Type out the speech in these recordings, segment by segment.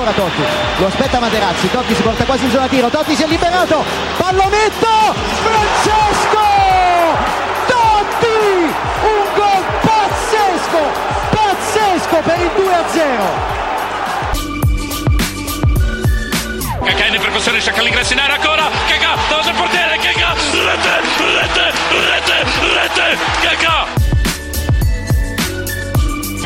Ancora Totti, lo aspetta Materazzi, Totti si porta quasi in zona tiro, Totti si è liberato, pallonetto, Francesco! Totti! Un gol pazzesco, pazzesco per il 2-0. Cacà in percussione, cerca l'ingresso in area ancora, Cacà, davanti al portiere, Cacà, rete, rete, rete, rete, Cacà!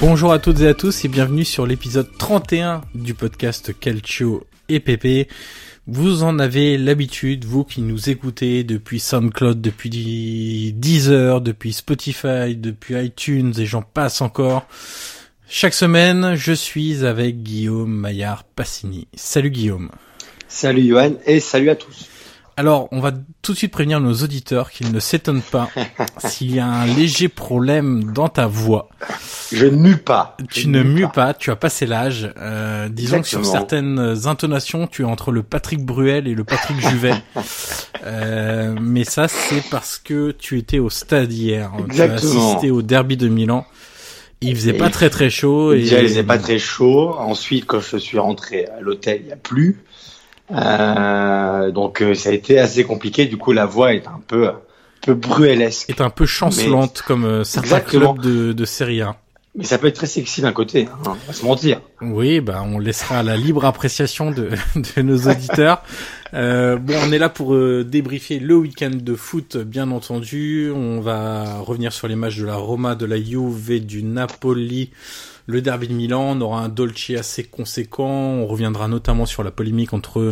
Bonjour à toutes et à tous et bienvenue sur l'épisode 31 du podcast Calcio et PP. Vous en avez l'habitude, vous qui nous écoutez depuis SoundCloud, depuis Deezer, depuis Spotify, depuis iTunes et j'en passe encore. Chaque semaine, je suis avec Guillaume Maillard Passini. Salut Guillaume. Salut Johan et salut à tous. Alors, on va tout de suite prévenir nos auditeurs qu'ils ne s'étonnent pas s'il y a un léger problème dans ta voix. Je ne mue pas. Tu ne mue mues pas, tu as passé l'âge. Euh, disons que sur Exactement. certaines intonations, tu es entre le Patrick Bruel et le Patrick Juvet. Euh, mais ça, c'est parce que tu étais au stade hier. Tu as Exactement. assisté au derby de Milan. Il faisait Et pas très très chaud. Et... Il faisait pas très chaud. Ensuite, quand je suis rentré à l'hôtel, il n'y a plus. Euh, donc, euh, ça a été assez compliqué. Du coup, la voix est un peu, un peu bruelesque. est un peu chancelante comme euh, certains Exactement. clubs de, de Serie A. Mais ça peut être très sexy d'un côté, hein, on va se mentir. Oui, bah on laissera à la libre appréciation de, de nos auditeurs. Euh, bon, on est là pour euh, débriefer le week-end de foot, bien entendu. On va revenir sur les matchs de la Roma, de la Juve, du Napoli, le derby de Milan. On aura un Dolce assez conséquent. On reviendra notamment sur la polémique entre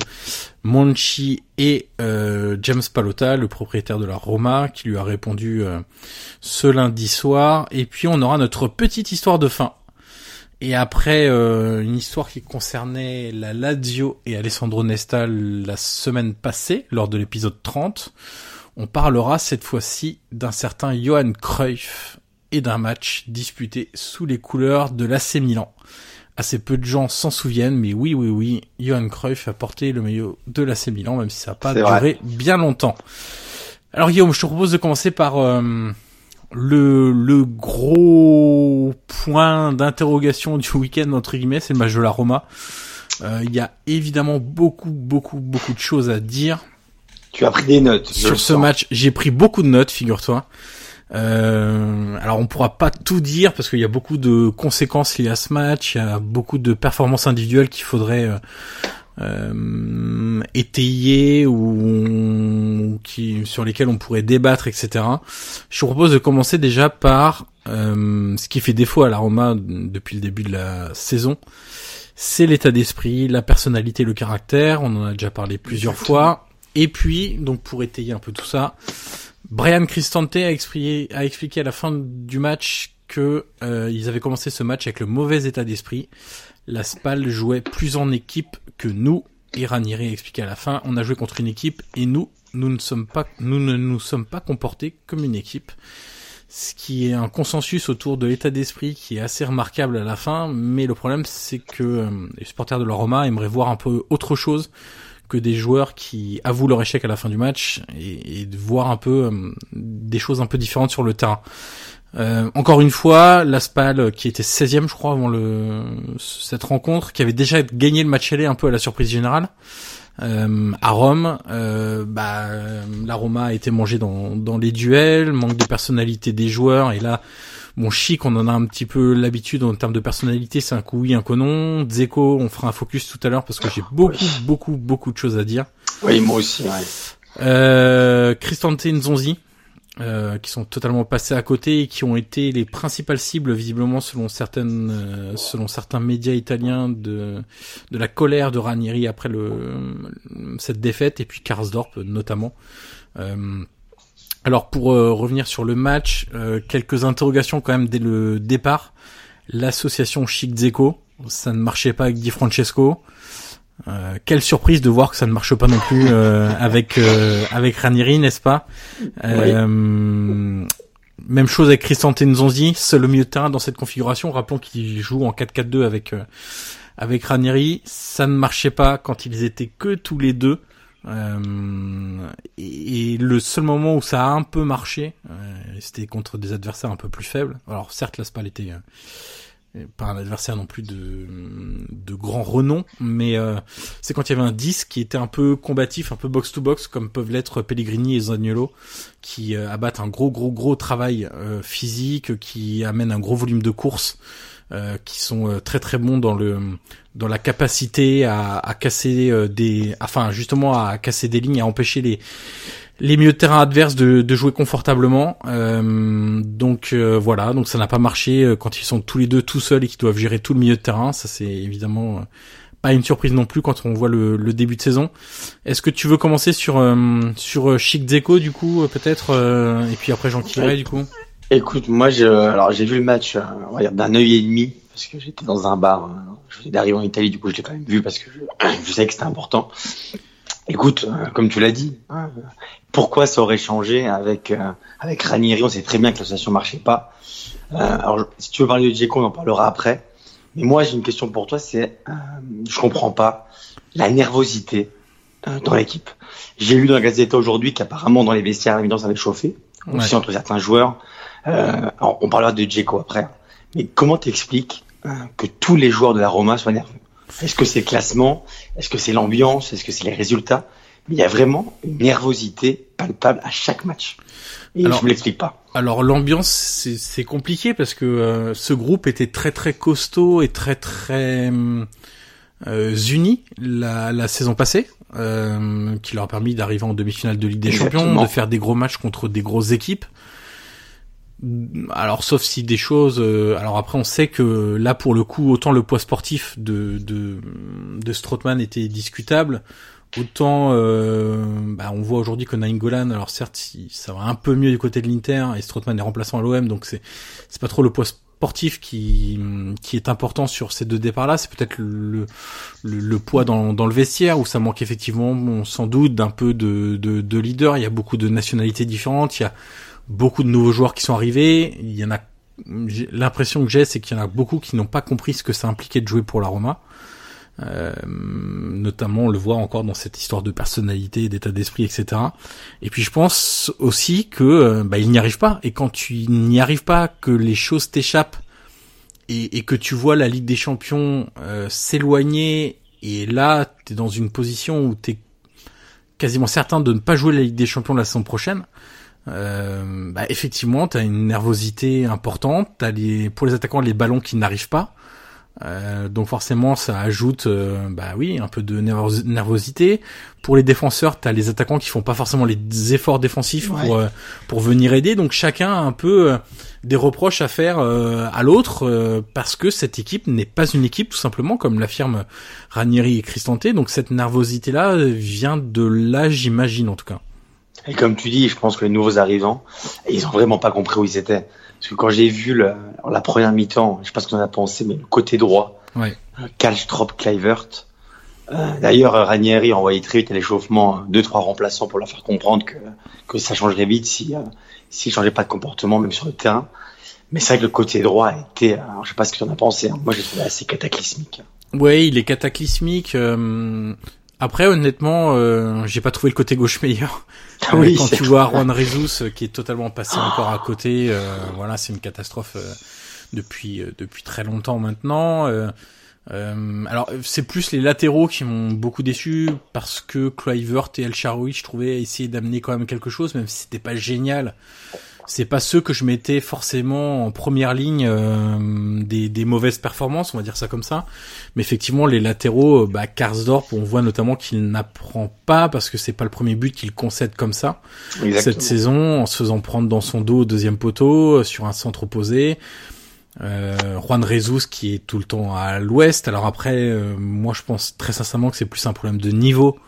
Monchi et euh, James Palota, le propriétaire de la Roma, qui lui a répondu euh, ce lundi soir. Et puis on aura notre petite histoire de fin. Et après, euh, une histoire qui concernait la Lazio et Alessandro Nesta la semaine passée, lors de l'épisode 30, on parlera cette fois-ci d'un certain Johan Cruyff et d'un match disputé sous les couleurs de l'AC Milan. Assez peu de gens s'en souviennent, mais oui, oui, oui, Johan Cruyff a porté le maillot de l'AC Milan, même si ça n'a pas duré vrai. bien longtemps. Alors Guillaume, je te propose de commencer par euh, le, le gros point d'interrogation du week-end entre guillemets, c'est le match de la Roma. Euh, Il y a évidemment beaucoup, beaucoup, beaucoup de choses à dire. Tu as pris des notes. Sur ce sens. match, j'ai pris beaucoup de notes, figure-toi. Euh, alors on pourra pas tout dire parce qu'il y a beaucoup de conséquences liées à ce match, il y a beaucoup de performances individuelles qu'il faudrait euh, euh, étayer ou, ou qui sur lesquelles on pourrait débattre, etc. Je vous propose de commencer déjà par euh, ce qui fait défaut à la Roma depuis le début de la saison. C'est l'état d'esprit, la personnalité, le caractère. On en a déjà parlé plusieurs fois. Et puis, donc pour étayer un peu tout ça, Brian Cristante a expliqué, a expliqué à la fin du match que euh, ils avaient commencé ce match avec le mauvais état d'esprit. La Spal jouait plus en équipe que nous. Et Ranieri a expliqué à la fin, on a joué contre une équipe et nous, nous ne sommes pas, nous ne nous sommes pas comportés comme une équipe. Ce qui est un consensus autour de l'état d'esprit qui est assez remarquable à la fin, mais le problème c'est que euh, les supporters de la Roma aimeraient voir un peu autre chose que des joueurs qui avouent leur échec à la fin du match et, et de voir un peu euh, des choses un peu différentes sur le terrain. Euh, encore une fois, l'Aspal qui était 16e je crois avant le cette rencontre, qui avait déjà gagné le match aller un peu à la surprise générale. Euh, à Rome, euh, bah, euh, la Roma a été mangée dans, dans les duels, manque de personnalité des joueurs, et là, bon, Chic, on en a un petit peu l'habitude en termes de personnalité, c'est un coup oui, un coup non. Dzeko, on fera un focus tout à l'heure parce que j'ai beaucoup, beaucoup, beaucoup de choses à dire. Oui, moi aussi. Ouais. Euh, Cristante Nzonzi, euh, qui sont totalement passés à côté et qui ont été les principales cibles visiblement selon certaines euh, selon certains médias italiens de de la colère de Ranieri après le cette défaite et puis Karsdorp notamment. Euh, alors pour euh, revenir sur le match, euh, quelques interrogations quand même dès le départ. L'association Chic Zeko, ça ne marchait pas avec Di Francesco. Euh, quelle surprise de voir que ça ne marche pas non plus euh, avec euh, avec Ranieri, n'est-ce pas? Euh, Même chose avec Cristante Nzonzi, seul au milieu de terrain dans cette configuration. Rappelons qu'il joue en 4-4-2 avec euh, avec Ranieri. Ça ne marchait pas quand ils étaient que tous les deux. Euh, et, le seul moment où ça a un peu marché, euh, c'était contre des adversaires un peu plus faibles. Alors certes, la Spal était euh, pas un adversaire non plus de, de grand renom, mais c'est quand il y avait un 10 qui était un peu combatif, un peu box-to-box, comme peuvent l'être Pellegrini et Zaniolo, qui abattent un gros gros gros travail physique, qui amènent un gros volume de courses, euh, qui sont euh, très très bons dans le dans la capacité à, à casser euh, des, enfin justement à casser des lignes, à empêcher les les milieux de terrain adverses de, de jouer confortablement. Euh, donc euh, voilà, donc ça n'a pas marché euh, quand ils sont tous les deux tout seuls et qu'ils doivent gérer tout le milieu de terrain. Ça c'est évidemment euh, pas une surprise non plus quand on voit le, le début de saison. Est-ce que tu veux commencer sur euh, sur euh, Chic Zeko du coup euh, peut-être euh, et puis après Jean Kiré du coup? Écoute, moi, je, alors j'ai vu le match euh, d'un œil et demi parce que j'étais dans un bar. euh, Je venais d'arriver en Italie, du coup, je l'ai quand même vu parce que je, je savais que c'était important. Écoute, euh, comme tu l'as dit, hein, pourquoi ça aurait changé avec avec Ranieri? On sait très bien que l'association marchait pas. Alors, si tu veux parler de Dzeko, on en parlera après. Mais moi, j'ai une question pour toi. C'est, je comprends pas la nervosité dans l'équipe. J'ai lu dans la Gazette aujourd'hui qu'apparemment dans les vestiaires, l'évidence avait chauffé aussi Ouais. entre certains joueurs. Euh, alors, on parlera de Dzeko après. hein. Mais comment t'expliques euh, que tous les joueurs de la Roma soient nerveux? Est-ce que c'est le classement? Est-ce que c'est l'ambiance? Est-ce que c'est les résultats? Mais il y a vraiment une nervosité palpable à chaque match. Et Alors- je me l'explique pas. Alors l'ambiance c'est c'est compliqué parce que euh, ce groupe était très très costaud et très très hum, euh, uni la, la saison passée, euh, qui leur a permis d'arriver en demi-finale de Ligue des Champions, de faire des gros matchs contre des grosses équipes. Alors sauf si des choses. euh, alors après on sait que là pour le coup autant le poids sportif de de, de Strootman était discutable. Autant, euh, bah, on voit aujourd'hui que Nainggolan, alors certes, ça va un peu mieux du côté de l'Inter et Strootman est remplaçant à l'OM, donc c'est c'est pas trop le poids sportif qui qui est important sur ces deux départs-là. C'est peut-être le, le le poids dans le vestiaire où ça manque effectivement, bon, sans doute, d'un peu de de, de leader. Il y a beaucoup de nationalités différentes. Il y a beaucoup de nouveaux joueurs qui sont arrivés. Il y en a l'impression que j'ai, c'est qu'il y en a beaucoup qui n'ont pas compris ce que ça impliquait de jouer pour la Roma. Euh, notamment, on le voit encore dans cette histoire de personnalité, d'état d'esprit, etc. Et puis, je pense aussi que euh, bah, il n'y arrive pas. Et quand tu n'y arrives pas, que les choses t'échappent et, que tu vois la Ligue des Champions euh, s'éloigner, et là, t'es dans une position où t'es quasiment certain de ne pas jouer la Ligue des Champions la saison prochaine. Euh, bah, effectivement, t'as une nervosité importante. T'as les, pour les attaquants les ballons qui n'arrivent pas. Euh, donc forcément, ça ajoute, euh, bah oui, un peu de nervosité. Pour les défenseurs, t'as les attaquants qui font pas forcément les efforts défensifs pour euh, pour venir aider. Donc chacun a un peu euh, des reproches à faire à l'autre parce que cette équipe n'est pas une équipe tout simplement, comme l'affirment Ranieri et Cristante. Donc cette nervosité là vient de là, j'imagine en tout cas. Et comme tu dis, je pense que les nouveaux arrivants, ils ont vraiment pas compris où ils étaient. Parce que quand j'ai vu le, la première mi-temps, je sais pas ce qu'on a pensé, mais le côté droit, ouais. Kalstrop, Kluivert. Euh, D'ailleurs, Ranieri a envoyé très vite à l'échauffement deux trois remplaçants pour leur faire comprendre que que ça changerait vite si euh, s'il changeait pas de comportement même sur le terrain. Mais c'est vrai que le côté droit a été, alors, je sais pas ce que tu en as pensé, hein. moi j'ai trouvé assez cataclysmique. Ouais, il est cataclysmique. Euh, après, honnêtement, euh, j'ai pas trouvé le côté gauche meilleur. Ah oui, quand c'est tu vois Juan Jesus euh, qui est totalement passé encore à côté, euh, voilà, c'est une catastrophe euh, depuis euh, depuis très longtemps maintenant. Euh, euh, alors c'est plus les latéraux qui m'ont beaucoup déçu parce que Kluivert et El Shaarawy, je trouvais essayer d'amener quand même quelque chose, même si c'était pas génial. C'est pas ceux que je mettais forcément en première ligne euh, des, des mauvaises performances, on va dire ça comme ça. Mais effectivement, les latéraux, euh, bah, Karsdorp, on voit notamment qu'il n'apprend pas parce que c'est pas le premier but qu'il concède comme ça Exactement. cette saison, en se faisant prendre dans son dos au deuxième poteau euh, sur un centre opposé. Euh, Juan Jesus qui est tout le temps à l'ouest. Alors après, euh, moi je pense très sincèrement que c'est plus un problème de niveau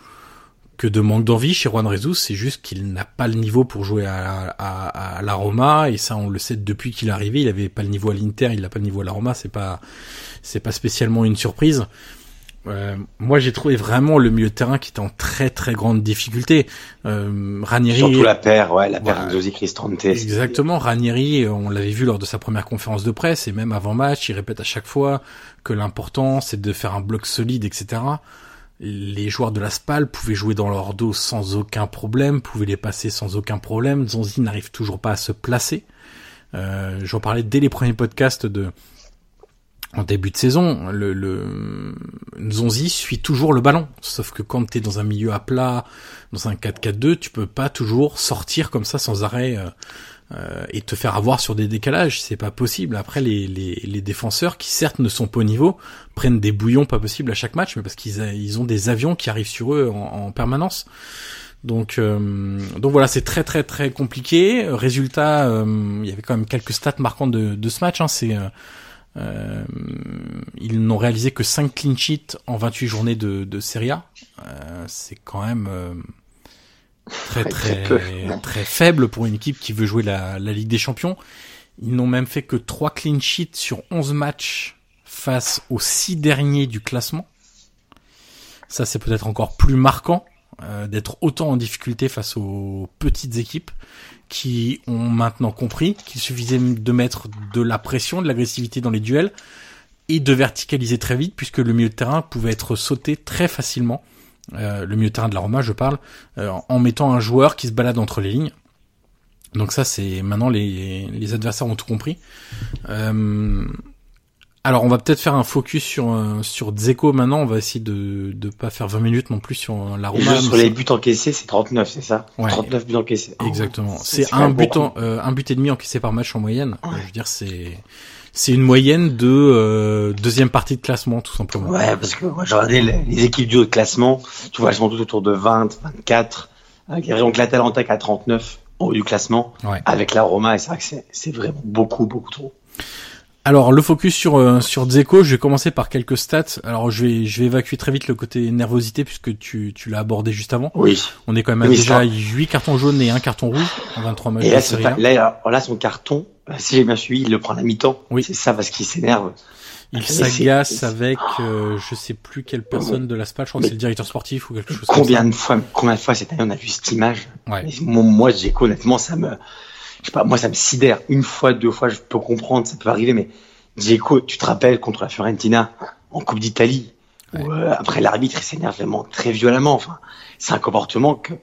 que de manque d'envie chez Juan Jesus. C'est juste qu'il n'a pas le niveau pour jouer à, à, à la Roma et ça on le sait depuis qu'il est arrivé. Il avait pas le niveau à l'Inter, il n'a pas le niveau à la Roma. C'est pas c'est pas spécialement une surprise. Euh, moi, j'ai trouvé vraiment le milieu de terrain qui était en très très grande difficulté. Euh, Ranieri, Surtout la paire, ouais, la paire Cristante. Exactement, Ranieri, on l'avait vu lors de sa première conférence de presse et même avant match, il répète à chaque fois que l'important c'est de faire un bloc solide, etc. Les joueurs de la SPAL pouvaient jouer dans leur dos sans aucun problème, pouvaient les passer sans aucun problème. Zonzi n'arrive toujours pas à se placer. Euh, J'en parlais dès les premiers podcasts de en début de saison. Le, le Zonzi suit toujours le ballon, sauf que quand t'es dans un milieu à plat, dans un 4-4-2, tu peux pas toujours sortir comme ça sans arrêt. euh, euh, et te faire avoir sur des décalages, c'est pas possible. Après, les, les, les défenseurs qui certes ne sont pas au niveau prennent des bouillons pas possibles à chaque match, mais parce qu'ils ils ont des avions qui arrivent sur eux en, en permanence. Donc, euh, donc voilà, c'est très très très compliqué. Résultat, euh, il y avait quand même quelques stats marquantes de, de ce match. Hein, c'est euh, euh, ils n'ont réalisé que 5 clean sheets en 28 journées de, de Serie A. Euh, c'est quand même euh, très très Très faible pour une équipe qui veut jouer la, la Ligue des Champions. Ils n'ont même fait que 3 clean sheets sur 11 matchs face aux 6 derniers du classement. Ça c'est peut-être encore plus marquant euh, d'être autant en difficulté face aux petites équipes qui ont maintenant compris qu'il suffisait de mettre de la pression, de l'agressivité dans les duels et de verticaliser très vite puisque le milieu de terrain pouvait être sauté très facilement. Euh, le milieu de terrain de la Roma, je parle, euh, en mettant un joueur qui se balade entre les lignes. Donc ça, c'est maintenant les, les adversaires ont tout compris. Euh, alors on va peut-être faire un focus sur euh, sur Dzeko maintenant. On va essayer de de pas faire 20 minutes non plus sur la Roma. juste sur les buts encaissés, c'est 39, c'est ça Ouais. 39 buts encaissés. Exactement. C'est un but, en- euh, un but et demi encaissé par match en moyenne. Je veux dire, c'est c'est une moyenne de euh, deuxième partie de classement tout simplement. Ouais, parce que moi, j'ai regardé les, les équipes du haut de classement, tu vois, elles sont toutes autour de 20, 24, avec donc l'Atalanta qui a 39 au haut du classement, Ouais. avec la Roma, et c'est vrai que c'est vraiment beaucoup, beaucoup trop. Alors le focus sur euh, sur Dzeko, je vais commencer par quelques stats. Alors je vais je vais évacuer très vite le côté nervosité puisque tu tu l'as abordé juste avant. Oui. On est quand même à Oui, déjà ça. 8 cartons jaunes et un carton rouge en 23 matchs Et là, pas- A. là, là, son carton, euh, si j'ai bien suivi, il le prend à la mi-temps. Oui. C'est ça parce qu'il s'énerve. Il c'est- s'agace avec euh, je sais plus quelle personne de la SPAL, je crois que c'est le directeur sportif ou quelque chose Combien comme de fois, combien de fois cette année on a vu cette image? Ça. Ouais. Moi, Dzeko, honnêtement, ça me, je sais pas, moi, ça me sidère. Une fois, deux fois, je peux comprendre, ça peut arriver, mais Dzeko, tu te rappelles contre la Fiorentina en Coupe d'Italie, Ouais, après l'arbitre il s'énerve vraiment très violemment. Enfin, c'est un comportement que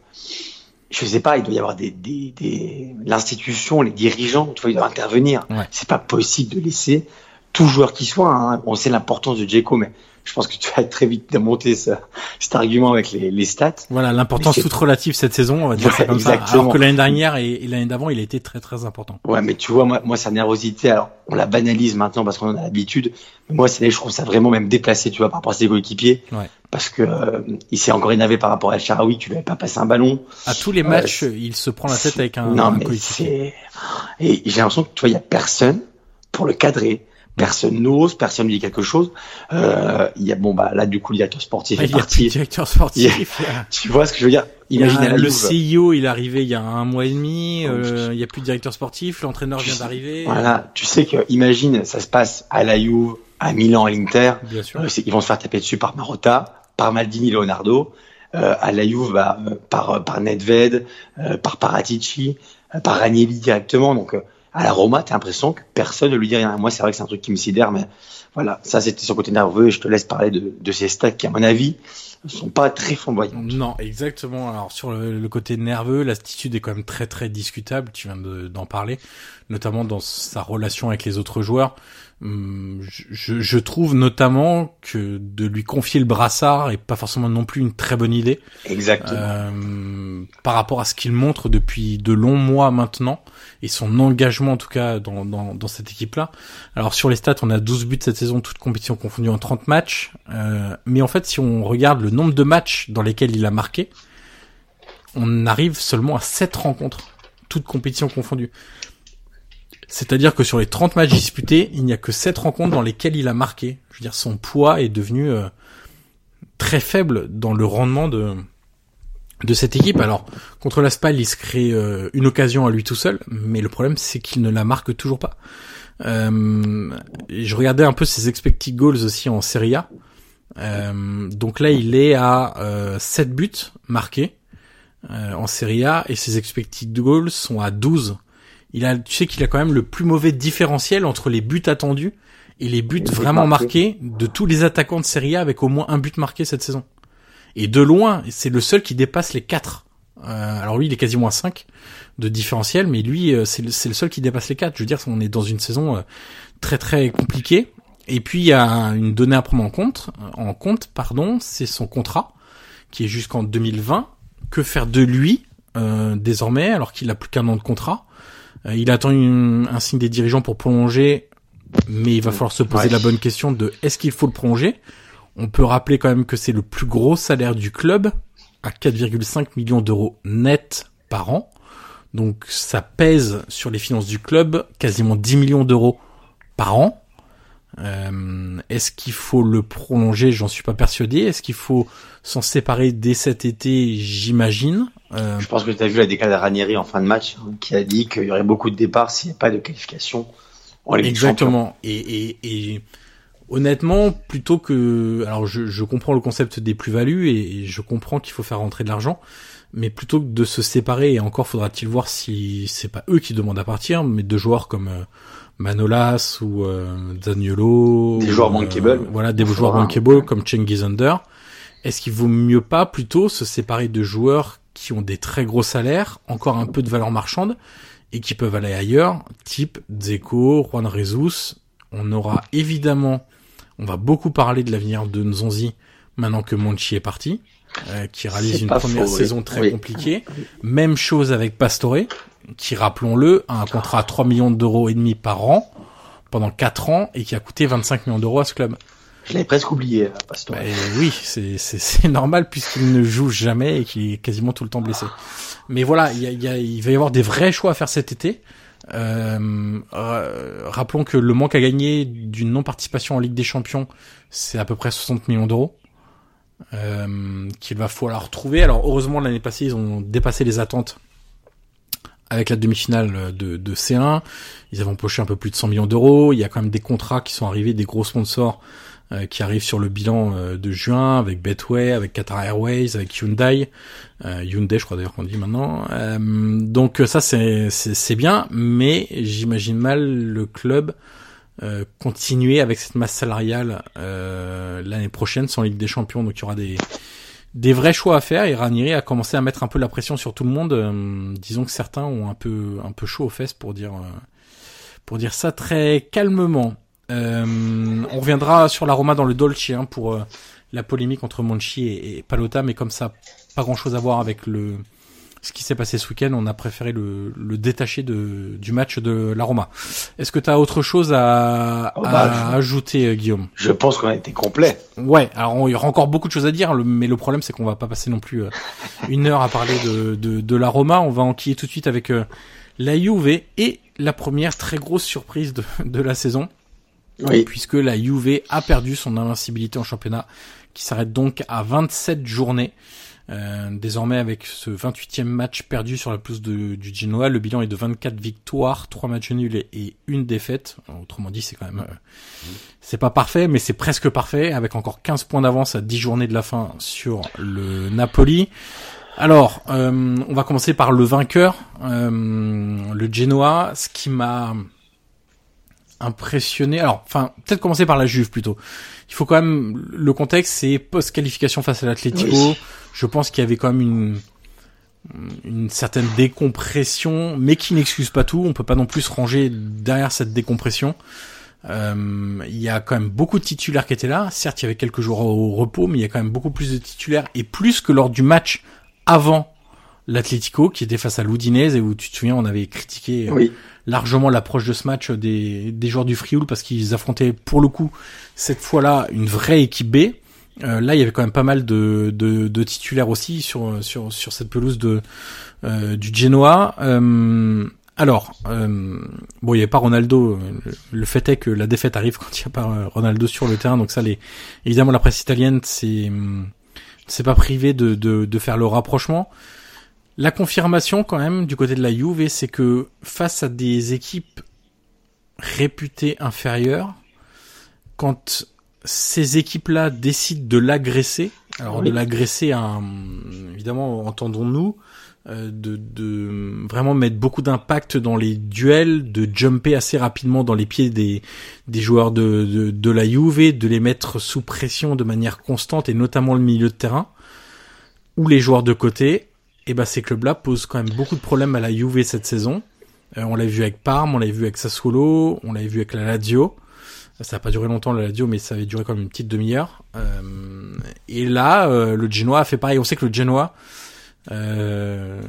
je sais pas, il doit y avoir des, des, des l'institution, les dirigeants, tu vois, ils doivent intervenir. Ouais. C'est pas possible de laisser tout joueur qui soit. Hein. On sait l'importance de Djeko, mais je pense que tu vas très vite démonter ce, cet argument avec les, les stats. Voilà, l'importance toute relative cette saison, on va dire Ouais, ça comme ça. Alors que l'année dernière et, et l'année d'avant, il a été très très important. Ouais, mais tu vois, moi, moi, sa nervosité, alors, on la banalise maintenant parce qu'on en a l'habitude. Mais moi, c'est, je trouve ça vraiment même déplacé, tu vois, par rapport à ses coéquipiers. Ouais. Parce que, euh, il s'est encore énervé par rapport à El Sharawi, tu lui avais pas passé un ballon. À tous les Ouais, matchs, il se prend la tête avec un, non, un mais coéquipier. c'est, et j'ai l'impression que, tu vois, il y a personne pour le cadrer. Personne n'ose, personne ne dit quelque chose. Euh, il y a, bon, bah, là, du coup, le directeur sportif Ah, est il y a parti. directeur sportif. Tu vois ce que je veux dire? A Imagine à la le Juve. CIO, il est arrivé il y a un mois et demi. Oh, euh, il y a plus de directeur sportif. L'entraîneur vient d'arriver. Voilà. Tu sais que, imagine, ça se passe à la Juve, à Milan, à l'Inter. Bien sûr. Euh, qu'ils vont se faire taper dessus par Marotta, par Maldini Leonardo, euh, à la Juve bah, euh, par euh, par Nedved, euh, par Paratici, euh, par Ranieri directement. Donc euh, à la Roma, t'as l'impression que personne ne lui dit rien. Moi, c'est vrai que c'est un truc qui me sidère, mais voilà, ça c'était son côté nerveux. Et je te laisse parler de, de ces stats qui, à mon avis, sont pas très flamboyants. Non, exactement. Alors sur le, côté nerveux, l'attitude est quand même très très discutable. Tu viens de- d'en parler, notamment dans sa relation avec les autres joueurs. Hum, Je, je trouve notamment que de lui confier le brassard est pas forcément non plus une très bonne idée Exactement. euh, par rapport à ce qu'il montre depuis de longs mois maintenant et son engagement en tout cas dans, dans, dans cette équipe-là. Alors sur les stats, on a 12 buts cette saison, toutes compétitions confondues en 30 matchs. Euh, mais en fait, si on regarde le nombre de matchs dans lesquels il a marqué, on arrive seulement à 7 rencontres, toutes compétitions confondues. C'est-à-dire que sur les 30 matchs disputés, il n'y a que 7 rencontres dans lesquelles il a marqué. Je veux dire, son poids est devenu euh, très faible dans le rendement de de cette équipe. Alors, contre la Spal, il se crée euh, une occasion à lui tout seul, mais le problème, c'est qu'il ne la marque toujours pas. Euh, je regardais un peu ses expected goals aussi en Serie A. Euh, donc là, il est à euh, 7 buts marqués euh, en Serie A et ses expected goals sont à 12. Il a, tu sais qu'il a quand même le plus mauvais différentiel entre les buts attendus et les buts Et vraiment marqués. de tous les attaquants de Serie A avec au moins un but marqué cette saison. Et de loin, c'est le seul qui dépasse les 4. Euh, alors lui, il est quasiment à 5 de différentiel, mais lui, euh, c'est le, seul qui dépasse les 4. Je veux dire, on est dans une saison euh, très très compliquée. Et puis, il y a une donnée à prendre en compte, en compte, pardon, c'est son contrat, qui est jusqu'en 2020. Que faire de lui, euh, désormais, alors qu'il a plus qu'un an de contrat? Euh, Il attend une- un signe des dirigeants pour prolonger, mais il va falloir se poser Ouais. la bonne question de est-ce qu'il faut le prolonger? On peut rappeler quand même que c'est le plus gros salaire du club, à 4,5 millions d'euros net par an. Donc ça pèse sur les finances du club quasiment 10 millions d'euros par an. Euh, Est-ce qu'il faut le prolonger? J'en suis pas persuadé. Est-ce qu'il faut s'en séparer dès cet été? J'imagine. Euh, Je pense que tu as vu la déclaration de Ranieri en fin de match, hein, qui a dit qu'il y aurait beaucoup de départs s'il n'y a pas de qualification en. Exactement. Et, et, et honnêtement, plutôt que, alors je, je comprends le concept des plus-values et, et je comprends qu'il faut faire rentrer de l'argent, mais plutôt que de se séparer, et encore faudra-t-il voir si c'est pas eux qui demandent à partir, mais de joueurs comme euh, Manolas ou euh, Zaniolo, Des ou, joueurs euh, bankable. voilà, des joueurs faudra, bankable ouais. comme Cengiz Under. Est-ce qu'il vaut mieux pas plutôt se séparer de joueurs qui ont des très gros salaires, encore un peu de valeur marchande, et qui peuvent aller ailleurs, type Dzeko, Juan Jesus? On aura évidemment, on va beaucoup parler de l'avenir de Nzonzi maintenant que Monchi est parti, euh, qui réalise une première faux, oui. saison très Oui. compliquée. Même chose avec Pastore, qui rappelons-le a un contrat à 3 millions d'euros et demi par an pendant 4 ans et qui a coûté 25 millions d'euros à ce club. Je l'avais presque oublié, euh, Pastore. Bah, oui, c'est normal puisqu'il ne joue jamais et qu'il est quasiment tout le temps blessé. Mais voilà, il y a, il y a- il va y avoir des vrais choix à faire cet été. Euh, rappelons que le manque à gagner d'une non-participation en Ligue des Champions, c'est à peu près 60 millions d'euros euh, qu'il va falloir retrouver. Alors heureusement l'année passée ils ont dépassé les attentes avec la demi-finale de, de C1. Ils avaient empoché un peu plus de 100 millions d'euros. Il y a quand même des contrats qui sont arrivés, des gros sponsors euh, qui arrivent sur le bilan euh, de juin avec Betway, avec Qatar Airways, avec Hyundai, euh, Hyundai je crois d'ailleurs qu'on dit maintenant. Euh, donc ça c'est c'est bien, mais j'imagine mal le club euh, continuer avec cette masse salariale euh, l'année prochaine sans Ligue des Champions. Donc il y aura des des vrais choix à faire et Ranieri a commencé à mettre un peu la pression sur tout le monde. Euh, disons que certains ont un peu un peu chaud aux fesses pour dire pour dire ça très calmement. on reviendra sur la Roma dans le Dolce hein, pour la polémique entre Monchi et, et Palota, mais comme ça, pas grand chose à voir avec le ce qui s'est passé ce week-end, on a préféré le, le détacher de, du match de la Roma. Est-ce que tu as autre chose à, oh bah, ajouter, euh, Guillaume? Je pense qu'on a été complet. Ouais, alors il y aura encore beaucoup de choses à dire, mais le problème c'est qu'on va pas passer non plus euh, une heure à parler de, de, de, la Roma. On va enquiller tout de suite avec euh, la Juve et la première très grosse surprise de, de la saison. Oui. Puisque la Juve a perdu son invincibilité en championnat, qui s'arrête donc à 27 journées. Euh, désormais, avec ce 28e match perdu sur la pelouse du Genoa, le bilan est de 24 victoires, 3 matchs nuls et, une défaite. Autrement dit, c'est quand même, euh, c'est pas parfait, mais c'est presque parfait, avec encore 15 points d'avance à 10 journées de la fin sur le Napoli. Alors, euh, on va commencer par le vainqueur, le Genoa, ce qui m'a impressionné. Alors, enfin, peut-être commencer par la Juve plutôt. Il faut quand même le contexte, c'est post-qualification face à l'Atlético je pense qu'il y avait quand même une une certaine décompression, mais qui n'excuse pas tout. On peut pas non plus se ranger derrière cette décompression. Euh, il y a quand même beaucoup de titulaires qui étaient là. Certes, il y avait quelques jours au repos, mais il y a quand même beaucoup plus de titulaires et plus que lors du match avant l'Atlético, qui était face à l'Udinese et où tu te souviens, on avait critiqué euh, largement l'approche de ce match des, des joueurs du Frioul parce qu'ils affrontaient pour le coup cette fois-là une vraie équipe B. Euh, là, il y avait quand même pas mal de, de, titulaires aussi sur sur sur cette pelouse de euh, du Genoa. Euh, alors, bon, il n'y avait pas Ronaldo. Le fait est que la défaite arrive quand il n'y a pas Ronaldo sur le terrain. Donc ça, les, évidemment, la presse italienne, c'est c'est pas privé de, de, de faire le rapprochement. La confirmation, quand même, du côté de la Juve, c'est que face à des équipes réputées inférieures, quand ces équipes-là décident de l'agresser, alors de l'agresser, évidemment, entendons-nous, euh, de, de, vraiment mettre beaucoup d'impact dans les duels, de jumper assez rapidement dans les pieds des, des joueurs de, de, de la Juve, de les mettre sous pression de manière constante et notamment le milieu de terrain ou les joueurs de côté. Et eh ben ces clubs-là posent quand même beaucoup de problèmes à la Juve cette saison. Euh, on l'a vu avec Parme, on l'a vu avec Sassuolo, on l'a vu avec la Lazio. Ça n'a pas duré longtemps le Lazio, mais ça avait duré comme une petite demi-heure. Euh, et là, euh, le Genoa a fait pareil. On sait que le Genoa, euh,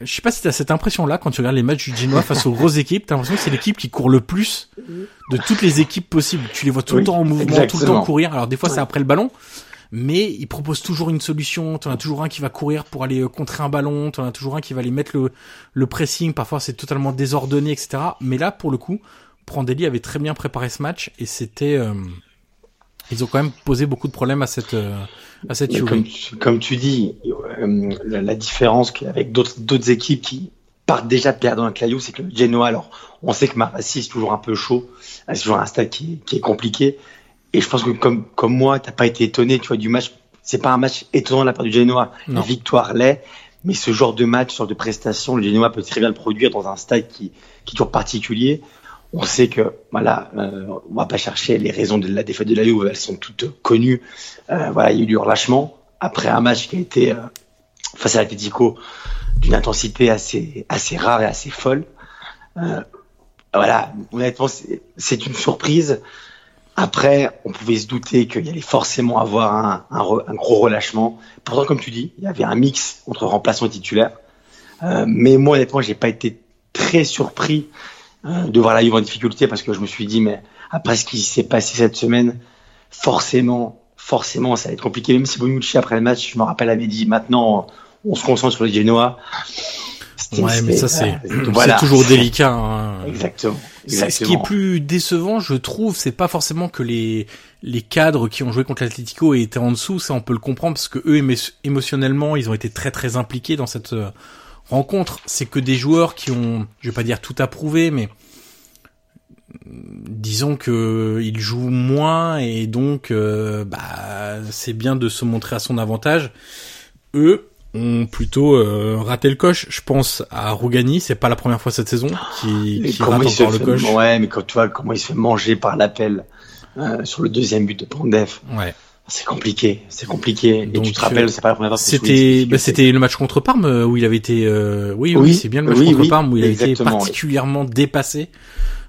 je sais pas si t'as cette impression-là quand tu regardes les matchs du Genoa face aux grosses équipes, t'as l'impression que c'est l'équipe qui court le plus de toutes les équipes possibles. Tu les vois tout le temps en mouvement, tout le temps courir. Alors des fois c'est après le ballon, mais ils proposent toujours une solution. T'en as toujours un qui va courir pour aller euh, contrer un ballon. T'en as toujours un qui va aller mettre le, le pressing. Parfois c'est totalement désordonné, etc. Mais là, pour le coup, Prandelli avait très bien préparé ce match et c'était euh, ils ont quand même posé beaucoup de problèmes à cette euh, à cette comme, comme, tu dis, euh, la, différence avec d'autres d'autres équipes qui partent déjà perdant un Caillou, c'est que le Genoa, alors on sait que Marassi c'est toujours un peu chaud, c'est toujours un stade qui, qui, est compliqué. Et je pense que comme comme moi, t'as pas été étonné, tu vois, du match. C'est pas un match étonnant de la part du Genoa. La victoire l'est, mais ce genre de match, ce genre de prestation, le Genoa peut très bien le produire dans un stade qui, qui est toujours particulier on sait que voilà, euh, on va pas chercher les raisons de la défaite de la Juve, elles sont toutes connues. Euh, voilà, il y a eu du relâchement après un match qui a été euh, face à l'Atletico d'une intensité assez assez rare et assez folle. Euh, voilà, honnêtement, c'est une surprise. Après, on pouvait se douter qu'il allait forcément avoir un, un, gros relâchement. Pourtant, comme tu dis, il y avait un mix entre remplaçant et titulaire. Euh, mais moi, honnêtement, j'ai pas été très surpris euh, de voir la Juve en difficulté parce que je me suis dit, mais après ce qui s'est passé cette semaine, forcément, forcément, ça va être compliqué. Même si Bonucci, après le match, je me rappelle, avait dit, maintenant, on se concentre sur les Genoa. Ouais, mais ça c'est voilà. toujours délicat. Hein. Exactement. Ce qui est plus décevant, je trouve, c'est pas forcément que les les cadres qui ont joué contre l'Atlético étaient en dessous. Ça, on peut le comprendre parce que eux, émotionnellement, ils ont été très très impliqués dans cette euh, rencontre, c'est que des joueurs qui ont, je vais pas dire tout approuvé, mais disons que il joue moins et donc euh, bah c'est bien de se montrer à son avantage. Eux ont plutôt euh, raté le coche. Je pense à Rougani, c'est pas la première fois cette saison qui, qui rate encore le coche. Ouais, mais quand tu vois comment il se fait manger par l'appel euh, sur le deuxième but de Pondef. Ouais. C'est compliqué, c'est compliqué. Donc, et tu te rappelles, euh, c'est pas la première fois. C'était bah, c'était le match contre Parme euh, où il avait été euh, oui oui, Oui, c'est bien le match oui, contre Parme où il a été particulièrement dépassé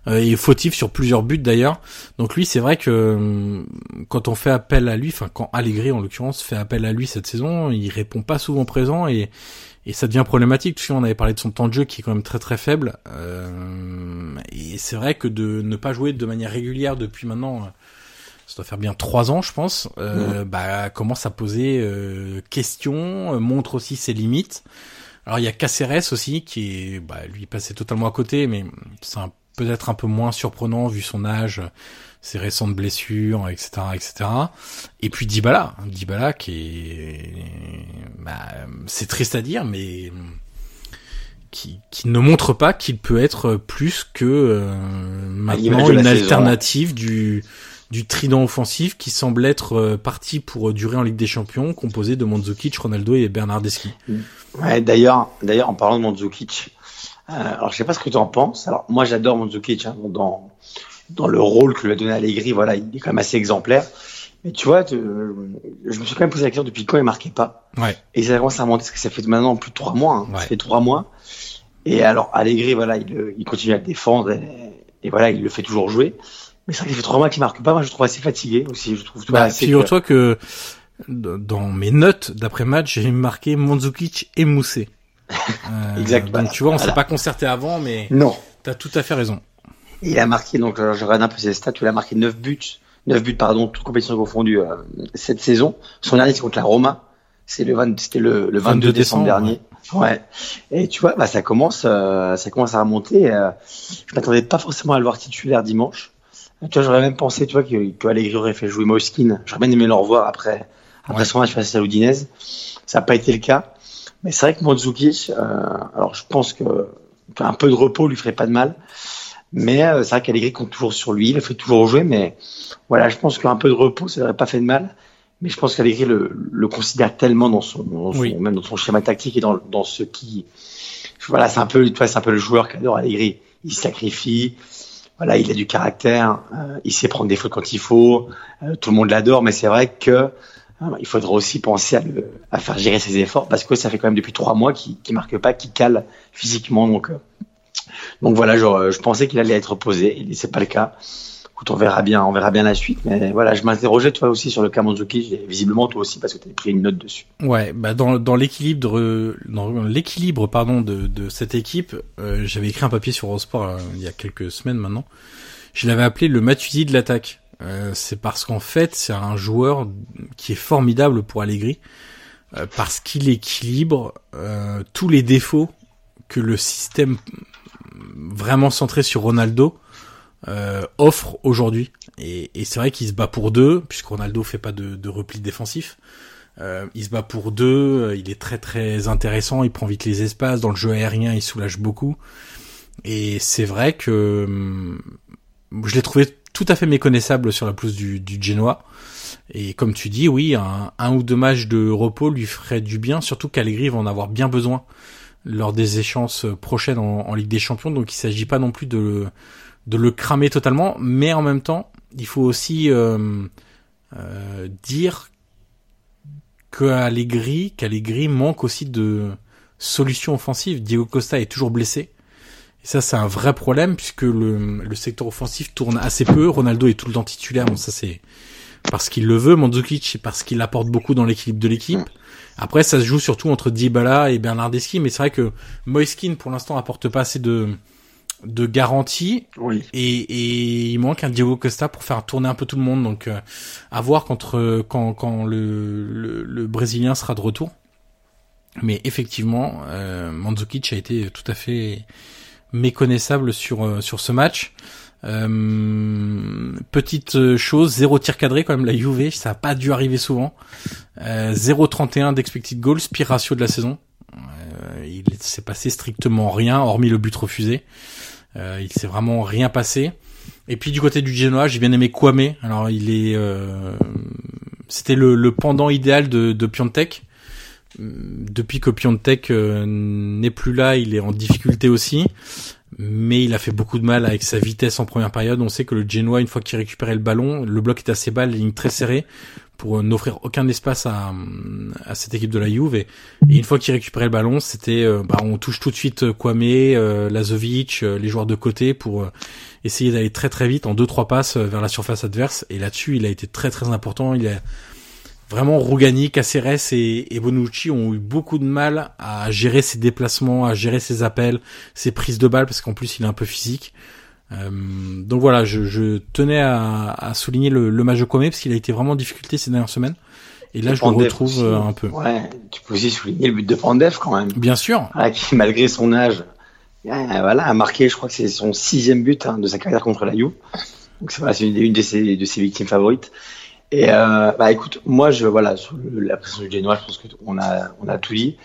et fautif sur plusieurs buts d'ailleurs. Donc lui c'est vrai que euh, quand on fait appel à lui, enfin quand Allegri en l'occurrence fait appel à lui cette saison, il répond pas souvent présent et et ça devient problématique. Tu sais, on avait parlé de son temps de jeu qui est quand même très très faible. Euh, et c'est vrai que de ne pas jouer de manière régulière depuis maintenant, euh, ça doit faire bien trois ans, je pense, euh, bah commence à poser euh, questions, euh, montre aussi ses limites. Alors il y a Caceres aussi qui est, bah, lui passé totalement à côté, mais c'est un- peut-être un peu moins surprenant vu son âge, ses récentes blessures, etc., etc. Et puis Dybala, Dybala qui est, bah, c'est triste à dire, mais qui, qui ne montre pas qu'il peut être plus que euh, maintenant une saison. alternative du du trident offensif qui semble être euh, parti pour durer en Ligue des Champions, composé de Mandzukic, Ronaldo et Bernardeschi. Ouais, d'ailleurs, d'ailleurs, en parlant de Mandzukic, alors je sais pas ce que tu en penses. Alors moi, j'adore Mandzukic hein, dans dans le rôle que lui a donné Allegri. Voilà, il est quand même assez exemplaire. Mais tu vois, je me suis quand même posé la question depuis quand il marquait pas. Ouais. Et ça commence à remonter parce que ça fait maintenant plus de trois mois. hein. Ouais. Ça fait trois mois. Et alors Allegri, voilà, il, euh, il continue à le défendre et, et voilà, il le fait toujours jouer. Mais qu'il fait trois mois qu'il marque pas. Moi, je le trouve assez fatigué aussi. Je trouve. Bah, figure-toi que dans mes notes d'après-match, j'ai marqué Mandzukic et Moussé. Euh, Exact, Donc tu vois, on s'est Voilà. pas concerté avant, mais Non. t'as tout à fait raison. Il a marqué, donc euh, je regarde un peu ses stats, il a marqué 9 buts, 9 buts, pardon, toutes compétitions confondues euh, cette saison. Son dernier, c'est contre la Roma. C'est le 20 c'était le, le 22, 22 décembre, dernier. Ouais. Et tu vois, bah, ça commence, euh, ça commence à remonter. euh, je m'attendais pas forcément à le voir titulaire dimanche. Tu vois, j'aurais même pensé, tu vois, que, que Allegri aurait fait jouer Moiskin. J'aurais bien aimé le revoir après, après Ouais. son match face à l'Udinese. Ça n'a pas été le cas. Mais c'est vrai que Mandzukic, euh, alors je pense que un peu de repos lui ferait pas de mal. Mais euh, c'est vrai qu'Allegri compte toujours sur lui, il le fait toujours jouer, mais voilà, je pense qu'un peu de repos, ça n'aurait pas fait de mal. Mais je pense qu'Allegri le, le considère tellement dans son, dans son- Oui. même dans son schéma tactique et dans, dans ce qui, voilà, c'est un peu, tu vois, c'est un peu le joueur qu'adore Allegri. Il sacrifie, voilà, il a du caractère, euh, il sait prendre des fautes quand il faut, euh, tout le monde l'adore, mais c'est vrai que il faudra aussi penser à, le, à faire gérer ses efforts parce que ça fait quand même depuis trois mois qu'il qu'il marque pas, qu'il cale physiquement, donc. euh, donc voilà, je, je pensais qu'il allait être posé, et c'est pas le cas. On verra bien, on verra bien la suite. Mais voilà, je m'interrogeais toi aussi sur le cas Mandzukic, visiblement toi aussi parce que tu as pris une note dessus. Ouais, bah dans, dans l'équilibre dans l'équilibre pardon de, de cette équipe, euh, j'avais écrit un papier sur Eurosport euh, il y a quelques semaines maintenant. Je l'avais appelé le Matuidi de l'attaque. Euh, c'est parce qu'en fait, c'est un joueur qui est formidable pour Allegri euh, parce qu'il équilibre euh, tous les défauts que le système vraiment centré sur Ronaldo euh, offre aujourd'hui. Et, et c'est vrai qu'il se bat pour deux, puisque Ronaldo fait pas de, de repli défensif. Euh, il se bat pour deux, il est très très intéressant, il prend vite les espaces, dans le jeu aérien il soulage beaucoup. Et c'est vrai que hum, je l'ai trouvé tout à fait méconnaissable sur la pelouse du, du Genoa. Et comme tu dis, oui, un, ou deux matchs de repos lui ferait du bien, surtout qu'Allegri va en avoir bien besoin lors des échéances prochaines en, Ligue des Champions. Donc il s'agit pas non plus de, le cramer totalement, mais en même temps, il faut aussi euh, euh, dire qu'Allegri manque aussi de solutions offensives. Diego Costa est toujours blessé. Et ça, c'est un vrai problème puisque le, le secteur offensif tourne assez peu. Ronaldo est tout le temps titulaire. Bon, ça c'est parce qu'il le veut. Mandzukic, c'est parce qu'il apporte beaucoup dans l'équilibre de l'équipe. Après, ça se joue surtout entre Dybala et Bernardeschi. Mais c'est vrai que Moiskin, pour l'instant, apporte pas assez de de garantie Oui. et, et il manque un Diego Costa pour faire tourner un peu tout le monde. Donc, euh, à voir quand, euh, quand, quand le, le, le Brésilien sera de retour. Mais effectivement, euh, Mandzukic a été tout à fait méconnaissable sur, euh, sur ce match. Euh, petite chose, zéro tir cadré quand même la Juve, ça a pas dû arriver souvent. Euh, 0,31 d'expected goals, pire ratio de la saison. Euh, il s'est passé strictement rien, hormis le but refusé. Euh, il s'est vraiment rien passé. Et puis du côté du Genoa, j'ai bien aimé Kwame. Alors il est, euh, c'était le, le pendant idéal de, de Piontek depuis que Piontek n'est plus là, il est en difficulté aussi mais il a fait beaucoup de mal avec sa vitesse en première période. On sait que le Genoa, une fois qu'il récupérait le ballon, le bloc est assez bas, la ligne très serrée pour n'offrir aucun espace à, à cette équipe de la Juve. Et, une fois qu'il récupérait le ballon, c'était, euh, bah, on touche tout de suite Kwame, euh, Lazovic, euh, les joueurs de côté pour essayer d'aller très très vite en deux trois passes vers la surface adverse. Et là-dessus, il a été très très important. Il vraiment Rougani, Caceres et, et, Bonucci ont eu beaucoup de mal à gérer ses déplacements, à gérer ses appels, ses prises de balles, parce qu'en plus il est un peu physique. Euh, donc voilà, je, je tenais à, à, souligner le, le match de Kwame parce qu'il a été vraiment en difficulté ces dernières semaines. Et là, je le retrouve euh, un peu. Ouais, tu peux aussi souligner le but de Pandev quand même. Bien sûr. qui, malgré son âge, voilà, a marqué, je crois que c'est son sixième but hein, de sa carrière contre la Juve. Donc c'est voilà, une, une de ses, de ses victimes favorites. Et euh, bah écoute, moi je voilà sur la pression du Genoa, je pense qu'on a on a tout dit.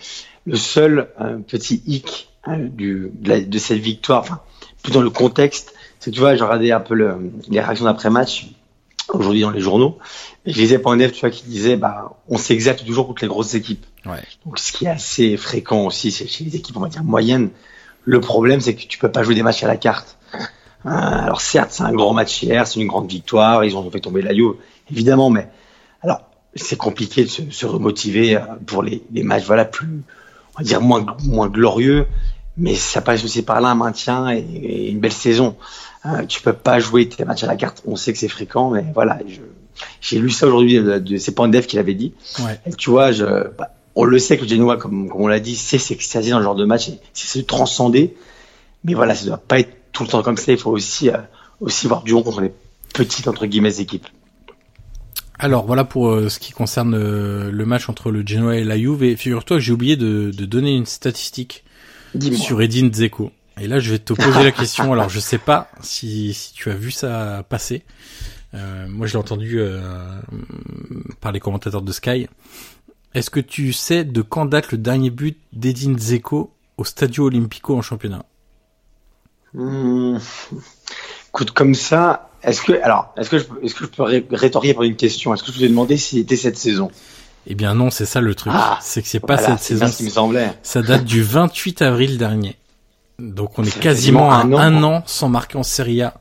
Le seul euh, petit hic hein, du de, de, cette victoire, enfin plus dans le contexte, c'est tu vois, j'ai regardé un peu le, les réactions d'après match aujourd'hui dans les journaux, et je lisais Pandev, tu vois, qui disait bah on s'exalte toujours contre les grosses équipes. Ouais. Donc ce qui est assez fréquent aussi, c'est chez les équipes on va dire moyennes. Le problème c'est que tu peux pas jouer des matchs à la carte. Euh, alors certes, c'est un grand match hier, c'est une grande victoire, ils ont fait tomber la Juve évidemment, mais alors c'est compliqué de se, se, remotiver euh, pour les, les, matchs voilà plus on va dire moins moins glorieux, mais ça passe aussi par là un maintien et, et une belle saison. Euh, tu peux pas jouer tes matchs à la carte, on sait que c'est fréquent, mais voilà, j'ai lu ça aujourd'hui c'est Pandev qui l'avait dit. Ouais. Et tu vois, je, bah, on le sait que le Genoa, comme, comme on l'a dit, c'est s'extasier dans le genre de match, c'est se transcender. Mais voilà, ça doit pas être tout le temps comme ça. Il faut aussi euh, aussi voir du bon contre les petites entre guillemets équipes. Alors voilà pour euh, ce qui concerne euh, le match entre le Genoa et la Juve. Et figure-toi que j'ai oublié de, de, donner une statistique sur Edin Dzeko. Et là, je vais te poser la question. Alors, je sais pas si, si tu as vu ça passer. Euh, moi, je l'ai entendu euh, par les commentateurs de Sky. Est-ce que tu sais de quand date le dernier but d'Edin Dzeko au Stadio Olimpico en championnat? Mmh. Écoute, comme ça, est-ce que, alors, est-ce que je, est-ce que je peux rétorquer par une question? Est-ce que je vous ai demandé si c'était cette saison? Eh bien non, c'est ça le truc. Ah, c'est que c'est pas voilà, cette saison. Ce qui me semblait. Ça date du 28 avril dernier. Donc on est, quasiment à un, an, un an, sans marquer en Serie A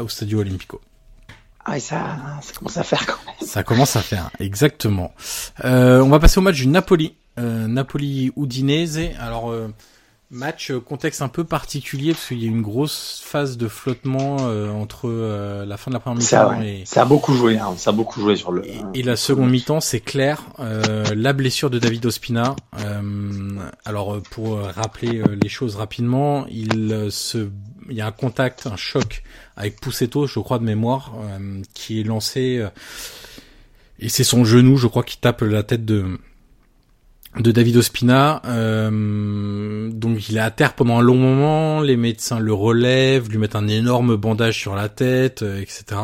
au Stadio Olimpico. Ah, ça, ça commence à faire quand même. Ça commence à faire, exactement. Euh, on va passer au match du Napoli. Euh, Napoli-Udinese. Alors, euh, match euh, contexte un peu particulier parce qu'il y a une grosse phase de flottement euh, entre euh, la fin de la première mi-temps ouais. et ça a beaucoup joué hein, ça a beaucoup joué sur le et, et la seconde mi-temps c'est clair euh, la blessure de David Ospina alors pour rappeler les choses rapidement il se il y a un contact un choc avec Poussetto je crois de mémoire qui est lancé et c'est son genou je crois qui tape la tête de de David Ospina. Euh, donc il est à terre pendant un long moment, les médecins le relèvent, lui mettent un énorme bandage sur la tête, euh, etc.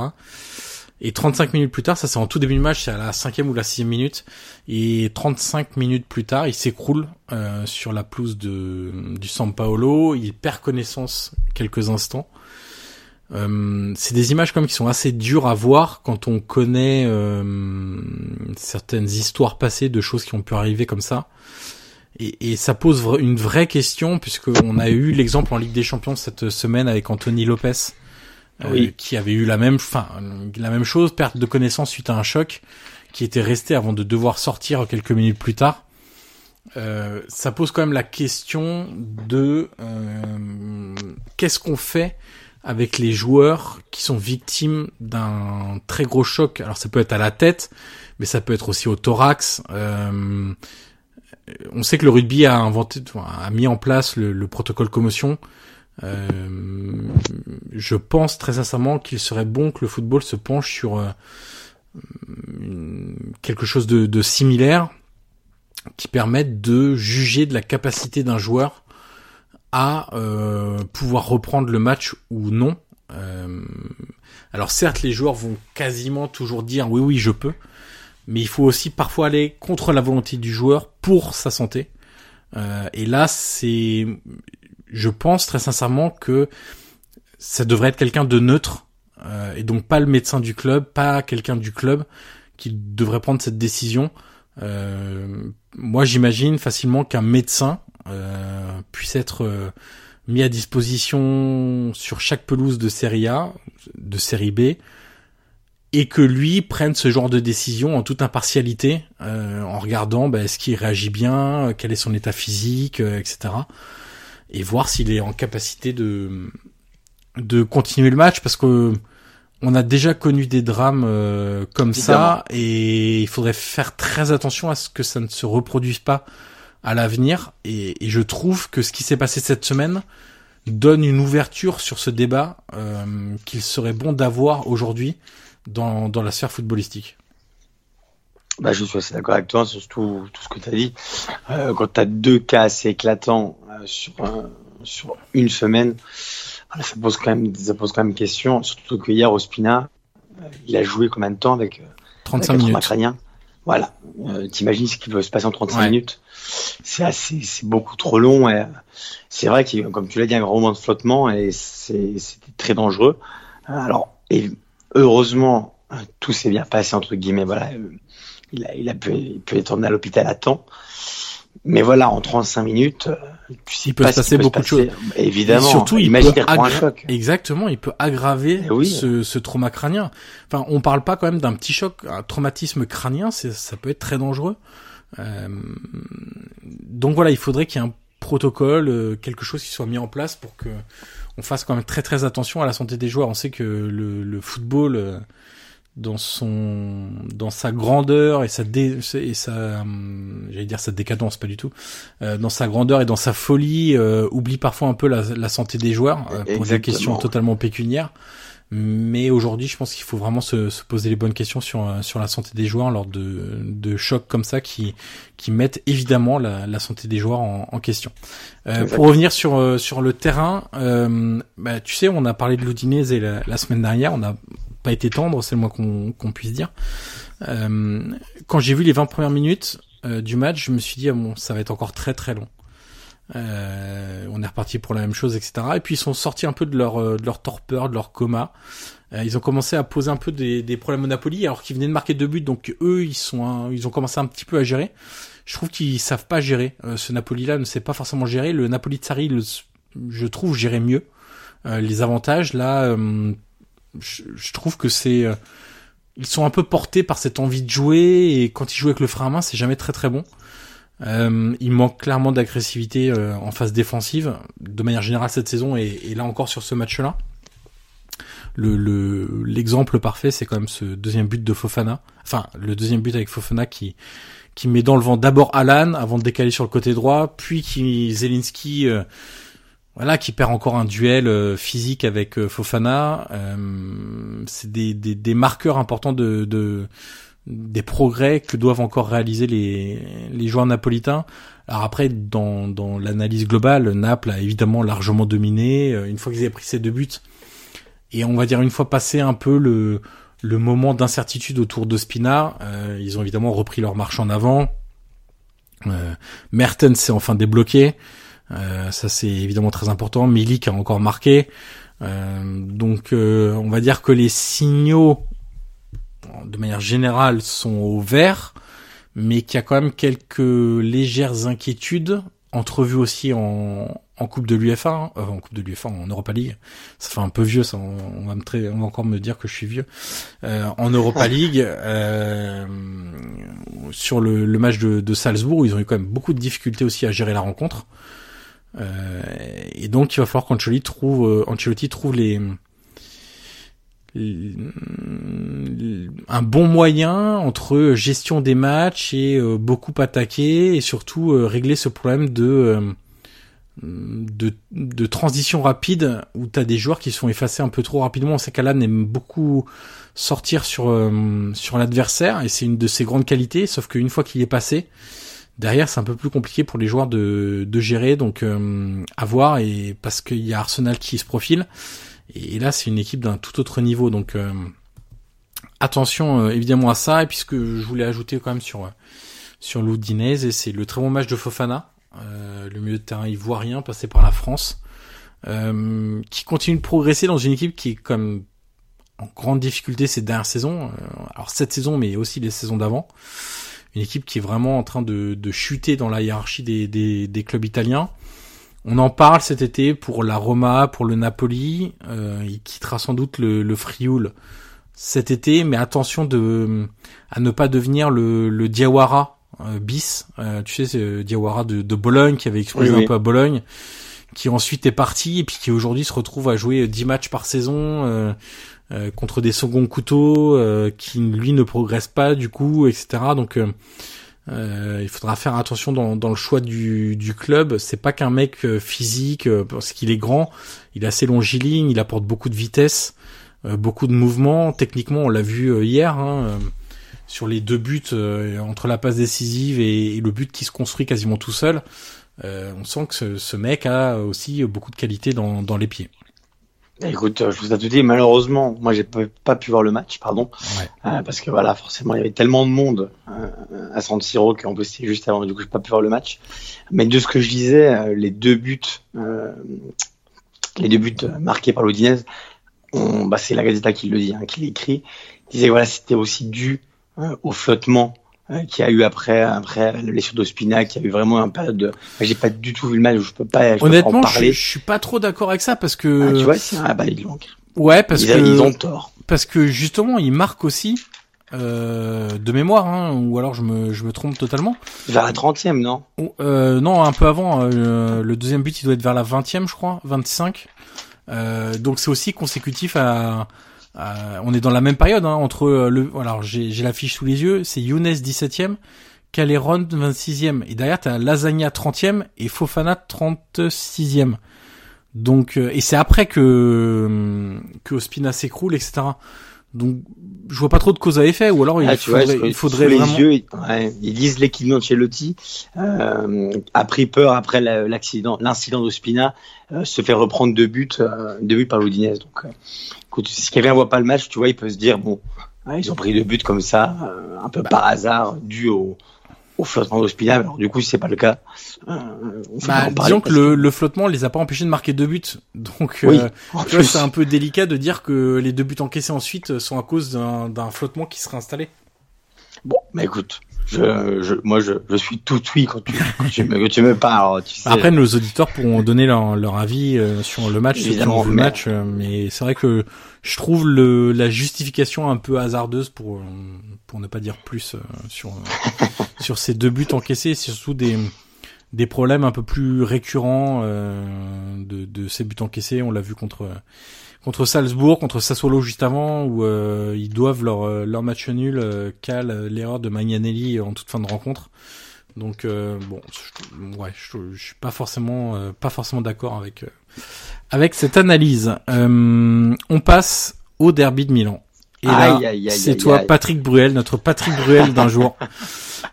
Et 35 minutes plus tard, ça c'est en tout début de match, c'est à la cinquième ou la sixième minute, et 35 minutes plus tard, il s'écroule euh, sur la pelouse de, du San Paolo, il perd connaissance quelques instants. Euh, c'est des images comme qui sont assez dures à voir quand on connaît euh, certaines histoires passées de choses qui ont pu arriver comme ça. Et, et ça pose une vraie question puisque on a eu l'exemple en Ligue des Champions cette semaine avec Anthony Lopez, euh, oui. qui avait eu la même, enfin la même chose, perte de connaissance suite à un choc, qui était resté avant de devoir sortir quelques minutes plus tard. Euh, ça pose quand même la question de euh, qu'est-ce qu'on fait avec les joueurs qui sont victimes d'un très gros choc. Alors ça peut être à la tête, mais ça peut être aussi au thorax. Euh, on sait que le rugby a inventé, a mis en place le, le protocole commotion. Euh, je pense très sincèrement qu'il serait bon que le football se penche sur euh, quelque chose de, similaire qui permette de juger de la capacité d'un joueur à euh, pouvoir reprendre le match ou non. Euh, alors certes, les joueurs vont quasiment toujours dire oui, oui, je peux, mais il faut aussi parfois aller contre la volonté du joueur pour sa santé. Euh, et là, c'est, je pense très sincèrement que ça devrait être quelqu'un de neutre euh, et donc pas le médecin du club, pas quelqu'un du club qui devrait prendre cette décision. moi, j'imagine facilement qu'un médecin puisse être mis à disposition sur chaque pelouse de Série A, de Série B, et que lui prenne ce genre de décision en toute impartialité, euh, en regardant bah, est-ce qu'il réagit bien, quel est son état physique, euh, etc. Et voir s'il est en capacité de de continuer le match, parce que on a déjà connu des drames euh, comme ça, et il faudrait faire très attention à ce que ça ne se reproduise pas à l'avenir. Et, et, je trouve que ce qui s'est passé cette semaine donne une ouverture sur ce débat qu'il serait bon d'avoir aujourd'hui dans, dans la sphère footballistique. Bah, je suis assez d'accord avec toi sur tout, tout ce que tu as dit. Euh, quand tu as deux cas assez éclatants euh, sur, sur une semaine, ça pose quand même, ça pose quand même question. Surtout que hier, Ospina, euh, il a joué combien de temps avec 35 avec minutes. Voilà. T'imagines ce qui peut se passer en 35 minutes C'est assez, c'est beaucoup trop long. Et c'est vrai qu'il, comme tu l'as dit, un grand moment de flottement et c'était très dangereux. Alors, et heureusement, tout s'est bien passé entre guillemets. Voilà, il a, il a pu, il peut être emmené à l'hôpital à temps. Mais voilà, en 35 minutes, il peut se passer beaucoup de choses. Évidemment. surtout, il peut un choc. Exactement, il peut aggraver eh ce, ce, trauma crânien. Enfin, on parle pas quand même d'un petit choc, un traumatisme crânien, ça peut être très dangereux. Euh, donc voilà, il faudrait qu'il y ait un protocole, euh, quelque chose qui soit mis en place pour que on fasse quand même très très attention à la santé des joueurs. On sait que le, le football, euh, dans son, dans sa grandeur et sa dé, et sa, hum, j'allais dire sa décadence, pas du tout, euh, dans sa grandeur et dans sa folie, euh, oublie parfois un peu la, la santé des joueurs pour des questions totalement pécuniaires. Mais aujourd'hui, je pense qu'il faut vraiment se, se, poser les bonnes questions sur sur la santé des joueurs lors de, de chocs comme ça qui qui mettent évidemment la, la santé des joueurs en, en question. Euh, pour revenir sur euh, sur le terrain, euh, bah, tu sais, on a parlé de l'Udinese la, la semaine dernière, on n'a pas été tendre, c'est le moins qu'on puisse dire. Euh, quand j'ai vu les 20 premières minutes du match, je me suis dit ah bon, ça va être encore très très long. Euh, on est reparti pour la même chose, etc. Et puis ils sont sortis un peu de leur, euh, de leur torpeur, de leur coma. Euh, ils ont commencé à poser un peu des, des problèmes au Napoli, alors qu'ils venaient de marquer deux buts, donc eux ils sont, ils ont commencé un petit peu à gérer. Je trouve qu'ils savent pas gérer. ce Napoli-là ne sait pas forcément gérer. Le Napoli de Sarri, je trouve, gérer mieux. les avantages, là, je, je, trouve que c'est, ils sont un peu portés par cette envie de jouer et quand ils jouent avec le frein à main, c'est jamais très très bon. Euh, il manque clairement d'agressivité euh, en phase défensive, de manière générale cette saison et, et là encore sur ce match-là. Le l'exemple parfait, c'est quand même ce deuxième but de Fofana. Enfin, le deuxième but avec Fofana qui qui met dans le vent d'abord Alan avant de décaler sur le côté droit, puis qui Zelinski euh, voilà qui perd encore un duel euh, physique avec Fofana. c'est des, des, des marqueurs importants de, de des progrès que doivent encore réaliser les, les joueurs napolitains. Alors après, dans, dans l'analyse globale, Naples a évidemment largement dominé. Euh, une fois qu'ils avaient pris ces deux buts, et on va dire une fois passé un peu le, le moment d'incertitude autour de Spina, euh, ils ont évidemment repris leur marche en avant. Euh, Mertens s'est enfin débloqué. Euh, ça c'est évidemment très important. Milik a encore marqué. donc on va dire que les signaux de manière générale, sont au vert, mais qu'il y a quand même quelques légères inquiétudes entrevues aussi en, en Coupe de l'UFA, hein, euh, en Coupe de l'UFA, en Europa League. Ça fait un peu vieux, ça. On, va me on va encore me dire que je suis vieux. Euh, en Europa League, euh, sur le, le match de, de, Salzbourg, ils ont eu quand même beaucoup de difficultés aussi à gérer la rencontre. Euh, et donc, il va falloir qu'Ancelotti trouve, euh, Ancelotti trouve les un bon moyen entre gestion des matchs et euh, beaucoup attaquer et surtout régler ce problème de, de, transition rapide où tu as des joueurs qui sont effacés un peu trop rapidement. On sait qu'Alan aime beaucoup sortir sur, sur l'adversaire et c'est une de ses grandes qualités, sauf qu'une fois qu'il est passé, derrière c'est un peu plus compliqué pour les joueurs de, de gérer, donc à voir et parce qu'il y a Arsenal qui se profile. Et, là, c'est une équipe d'un tout autre niveau. Donc, euh, attention euh, évidemment à ça. Et puisque je voulais ajouter quand même sur euh, sur l'Oudinez, et c'est le très bon match de Fofana, le milieu de terrain ivoirien passé par la France, qui continue de progresser dans une équipe qui est comme en grande difficulté ces dernières saisons. alors cette saison, mais aussi les saisons d'avant une équipe qui est vraiment en train de, de chuter dans la hiérarchie des, des, des, clubs italiens. On en parle cet été pour la Roma, pour le Napoli. Euh, il quittera sans doute le, le Frioul cet été, mais attention de à ne pas devenir le, le Diawara euh, bis. Euh, tu sais, c'est Diawara de, de Bologne qui avait explosé un peu à Bologne, qui ensuite est parti et puis qui aujourd'hui se retrouve à jouer 10 matchs par saison. Euh, euh, contre des seconds couteaux euh, qui lui ne progressent pas du coup, etc. Donc euh, il faudra faire attention dans, dans le choix du, du club. C'est pas qu'un mec physique parce qu'il est grand, il est assez longiligne, il apporte beaucoup de vitesse, beaucoup de mouvement. Techniquement, on l'a vu hier. Hein, sur les deux buts entre la passe décisive et, le but qui se construit quasiment tout seul, on sent que ce, mec a aussi beaucoup de qualité dans, dans les pieds. Écoute, je vous ai tout dit. Malheureusement, moi, j'ai pas pu voir le match, pardon, ouais. euh, parce que voilà, forcément, il y avait tellement de monde euh, à San Siro qu'en plus c'était juste avant. Du coup, j'ai pas pu voir le match. Mais de ce que je disais, euh, les deux buts, euh, les deux buts marqués par l'Odinez, bah, c'est la Gazeta qui le dit, hein, qui l'écrit. Disait voilà, c'était aussi dû au flottement qui a eu après après la blessure d'Ospina qui a eu vraiment un période de j'ai pas du tout vu le match je peux pas je honnêtement peux pas en parler. Je, je, suis pas trop d'accord avec ça parce que ah, tu vois c'est un bah, ils ouais parce ils, que ils ont tort. parce que justement ils marquent aussi euh, de mémoire hein, ou alors je me je me trompe totalement. Vers la 30e non? Euh, non un peu avant euh, le deuxième but il doit être vers la 20e je crois 25 euh, donc c'est aussi consécutif à euh, on est dans la même période hein, entre euh, le. Alors j'ai l'affiche sous les yeux, c'est Younes 17e, Caleron 26e et derrière t'as Lasagna 30e et Fofana 36e. Donc euh, et c'est après que que Ospina s'écroule etc. Donc je vois pas trop de cause à effet ou alors il ah, faudrait, vois, il faudrait les vraiment... yeux ouais, ils lisent l'équipe d'Ancelotti euh, a pris peur après l'accident l'incident d'Ospina euh, se fait reprendre deux buts euh, deux buts par l'Odinez donc euh, écoute si quelqu'un voit pas le match tu vois il peut se dire bon ouais, ils ont pris deux buts comme ça euh, un peu par hasard dû au au flottement d'Ospina. Alors du coup, si c'est pas le cas, euh, bah, disons que le, le, flottement les a pas empêchés de marquer deux buts. Donc, oui, euh, c'est un peu délicat de dire que les deux buts encaissés ensuite sont à cause d'un flottement qui serait installé. Bon, mais écoute, je, je, moi, je, je suis tout oui quand tu, quand tu, me, tu me parles. Tu sais. Après, nos auditeurs pourront donner leur, leur avis euh, sur le match, Évidemment, le mais... match, euh, mais c'est vrai que je trouve le, la justification un peu hasardeuse pour, euh, pour ne pas dire plus euh, sur, sur ces deux buts encaissés, c'est surtout des, des problèmes un peu plus récurrents euh, de, de ces buts encaissés. On l'a vu contre contre Salzbourg, contre Sassuolo juste avant, où euh, ils doivent leur, leur match nul euh, cale l'erreur de Magnanelli en toute fin de rencontre. Donc euh, bon, je, ouais, je, je, suis pas forcément euh, pas forcément d'accord avec euh, avec cette analyse. on passe au derby de Milan. Et là, c'est toi, Patrick Bruel, notre Patrick Bruel d'un jour.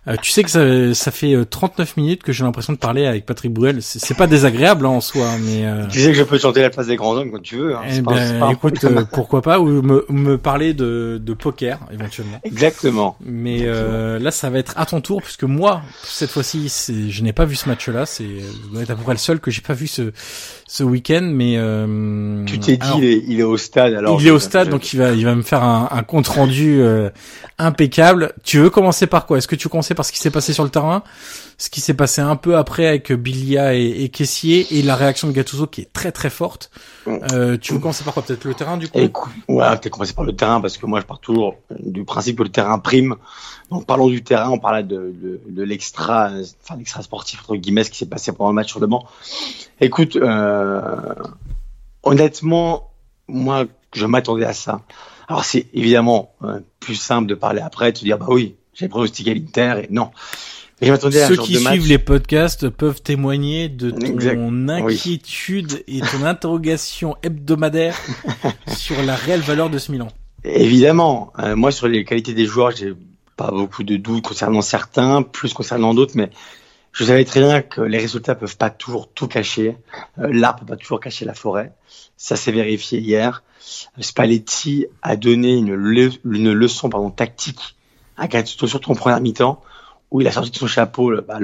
Euh, tu sais que ça, ça fait 39 minutes que j'ai l'impression de parler avec Patrick Bruel. C'est pas désagréable hein, en soi, mais euh... tu sais que je peux chanter la place des grands hommes quand tu veux. Hein. Eh ben, pas, écoute, euh, pourquoi pas ou me, me parler de, de poker éventuellement. Exactement. Mais euh, là, ça va être à ton tour puisque moi, cette fois-ci, je n'ai pas vu ce match-là. C'est être à peu près le seul que j'ai pas vu ce ce week-end. Mais euh, tu t'es dit, il est, il est, au stade. Alors il est au stade, donc il va il va me faire un, un compte rendu impeccable. Tu veux commencer par quoi? Est-ce que tu par ce qui s'est passé sur le terrain, ce qui s'est passé un peu après avec Bilia et, et Caissier et la réaction de Gattuso qui est très très forte. Euh, tu veux commencer par quoi Peut-être le terrain du coup? Écoute, Ouais, peut-être commencer par le terrain parce que moi je pars toujours du principe que le terrain prime. Donc parlons du terrain, on parlait de, de, de l'extra, enfin l'extra sportif entre guillemets, ce qui s'est passé pendant le match sur le banc. Écoute, euh, honnêtement, moi je m'attendais à ça. Alors c'est évidemment euh, plus simple de parler après, de se dire bah oui, j'ai pronostiqué l'Inter et non. Mais à Ceux qui suivent les podcasts peuvent témoigner de ton exact. inquiétude oui. et ton interrogation hebdomadaire sur la réelle valeur de ce Milan. Évidemment, euh, moi sur les qualités des joueurs, j'ai pas beaucoup de doutes concernant certains, plus concernant d'autres, mais je savais très bien que les résultats peuvent pas toujours tout cacher. Euh, L'arbre peut pas toujours cacher la forêt. Ça s'est vérifié hier. Spalletti a donné une, le une leçon pardon, tactique à Gattuso surtout en première mi-temps où il a sorti de son chapeau bah,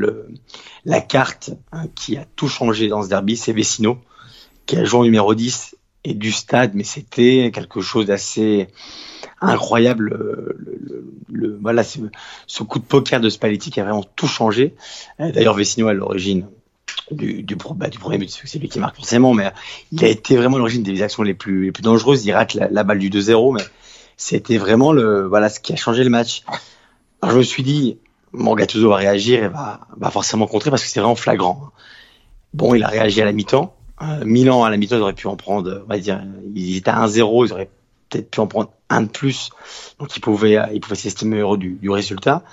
la carte hein, qui a tout changé dans ce derby, c'est Vecino qui a joué en numéro 10 et du stade, mais c'était quelque chose d'assez incroyable. Le, voilà, ce coup de poker de Spalletti qui a vraiment tout changé. D'ailleurs, Vecino à l'origine du, du, bah, du premier but, c'est lui qui marque forcément, mais il a été vraiment l'origine des actions les plus, les plus dangereuses. Il rate la, balle du 2-0, mais c'était vraiment le, voilà, ce qui a changé le match. Alors, je me suis dit, mon Gattuso va réagir et va, va forcément contrer parce que c'est vraiment flagrant. Bon, il a réagi à la mi-temps. Euh, Milan, à la mi-temps, ils auraient pu en prendre, on va dire, ils étaient à 1-0, ils auraient peut-être pu en prendre un de plus. Donc, ils pouvaient, ils pouvaient s'estimer heureux du, du, résultat.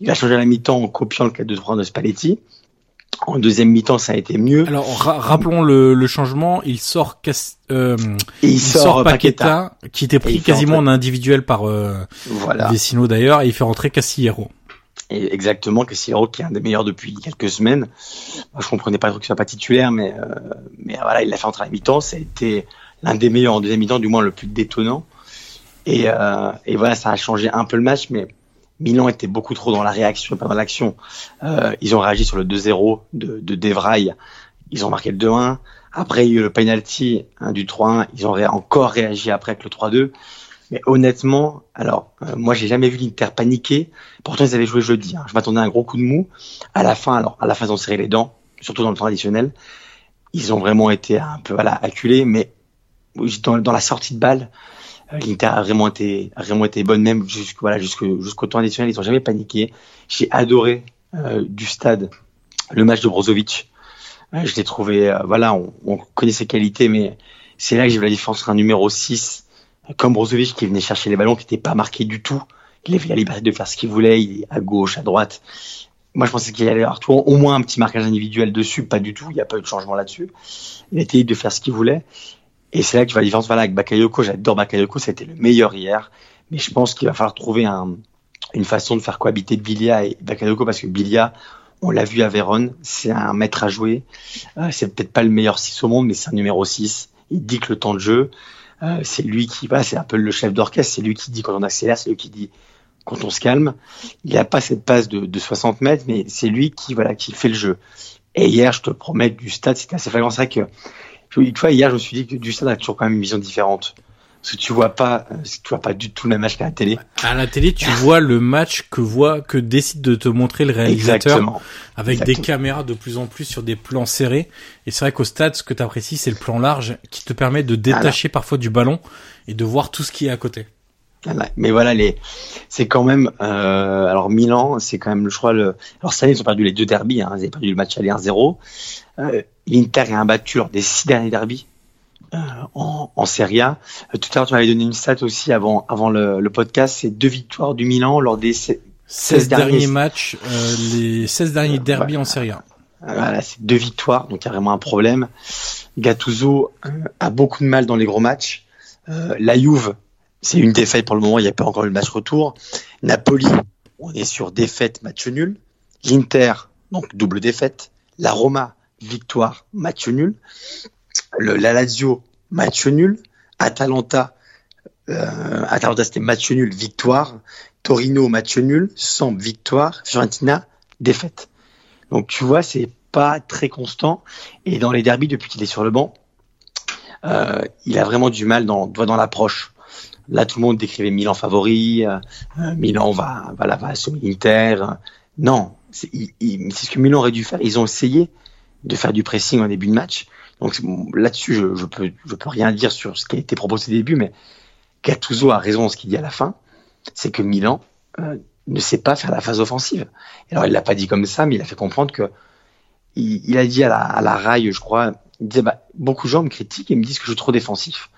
Il a changé à la mi-temps en copiant le 4-2-3 de Spalletti. En deuxième mi-temps, ça a été mieux. Alors rappelons le, le, changement. Il sort, euh, il, sort, Paqueta, qui était pris quasiment en individuel par euh, voilà. Vecino d'ailleurs, et il fait rentrer Castillero. Et exactement, Castillero qui est un des meilleurs depuis quelques semaines. Moi, je comprenais pas trop qu'il soit pas titulaire, mais euh, mais voilà, il l'a fait entrer à la mi-temps. Ça a été l'un des meilleurs en deuxième mi-temps, du moins le plus détonnant. Et, euh, et voilà, ça a changé un peu le match, mais Milan était beaucoup trop dans la réaction, pas dans l'action. Euh, ils ont réagi sur le 2-0 de, de Devraille. Ils ont marqué le 2-1. Après, il y a eu le penalty hein, du 3-1. Ils ont encore réagi après avec le 3-2. Mais honnêtement, alors, euh, moi, j'ai jamais vu l'Inter paniquer. Pourtant, ils avaient joué jeudi. Hein. Je m'attendais à un gros coup de mou. À la fin, alors, à la fin, ils ont serré les dents, surtout dans le traditionnel. Ils ont vraiment été un peu, voilà, acculés. Mais dans, dans la sortie de balle, euh, L'Inter a vraiment été, a vraiment été bonne, même jusqu'au voilà, jusqu'au temps additionnel. Ils ont jamais paniqué. J'ai adoré euh, du stade le match de Brozovic. Euh, je l'ai trouvé, euh, voilà, on, on, connaît ses qualités, mais c'est là que j'ai vu la différence entre un numéro 6 comme Brozovic qui venait chercher les ballons, qui n'était pas marqué du tout. Il avait la liberté de faire ce qu'il voulait, il est à gauche, à droite. Moi, je pensais qu'il allait avoir tout, au moins un petit marquage individuel dessus, pas du tout. Il n'y a pas eu de changement là-dessus. Il était libre de faire ce qu'il voulait. Et c'est là que vois la différence. Voilà, avec Bakayoko, j'adore Bakayoko, c'était le meilleur hier. Mais je pense qu'il va falloir trouver un, une façon de faire cohabiter Bilia et Bakayoko parce que Bilia, on l'a vu à Vérone, c'est un maître à jouer. Euh, c'est peut-être pas le meilleur 6 au monde, mais c'est un numéro 6. Il dit que le temps de jeu. Euh, c'est lui qui va, c'est un peu le chef d'orchestre, c'est lui qui dit quand on accélère, c'est lui qui dit quand on se calme. Il n'a pas cette passe de, de 60 mètres, mais c'est lui qui voilà qui fait le jeu. Et hier, je te promets, du stade, c'était assez flagrant. C'est vrai que une fois hier, je me suis dit que du stade a toujours quand même une vision différente. Parce que tu vois pas, euh, tu vois pas du tout le même match qu'à la télé. À la télé, tu vois le match que voit, que décide de te montrer le réalisateur. Exactement. Avec des caméras de plus en plus sur des plans serrés. Et c'est vrai qu'au stade, ce que tu apprécies, c'est le plan large qui te permet de détacher parfois du ballon et de voir tout ce qui est à côté. Mais voilà, les, c'est quand même, euh, alors Milan, c'est quand même, je crois, le, alors cette année, ils ont perdu les deux derbies, hein, ils ont perdu le match aller 1-0. Euh, L'Inter est imbattu lors des six derniers derbies euh, en, en Serie A. Euh, tout à l'heure, tu m'avais donné une stat aussi avant, avant le, le podcast, c'est deux victoires du Milan lors des 16, derniers, matchs, euh, les 16 derniers derbies en Serie A. Voilà, c'est deux victoires, donc il y a vraiment un problème. Gattuso a beaucoup de mal dans les gros matchs. la Juve, c'est une défaite pour le moment, il n'y a pas encore eu le match retour. Napoli, on est sur défaite, match nul. L'Inter, donc double défaite. La Roma, victoire, match nul. Le, la Lazio, match nul. Atalanta, euh, Atalanta c'était match nul, victoire. Torino, match nul. Samp, victoire. Fiorentina, défaite. Donc tu vois, c'est pas très constant. Et dans les derbies, depuis qu'il est sur le banc, euh, il a vraiment du mal dans, dans l'approche. Là, tout le monde décrivait Milan favori, euh, Milan va, va, va assommer l'Inter. Non, c'est ce que Milan aurait dû faire. Ils ont essayé, de faire du pressing en début de match. Donc là-dessus, je, je peux, rien dire sur ce qui a été proposé au début, mais Gattuso a raison dans ce qu'il dit à la fin, c'est que Milan euh, ne sait pas faire la phase offensive. Alors il l'a pas dit comme ça, mais il a fait comprendre que il, a dit à la, à la raille, je crois, il disait bah, beaucoup de gens me critiquent et me disent que je suis trop défensif.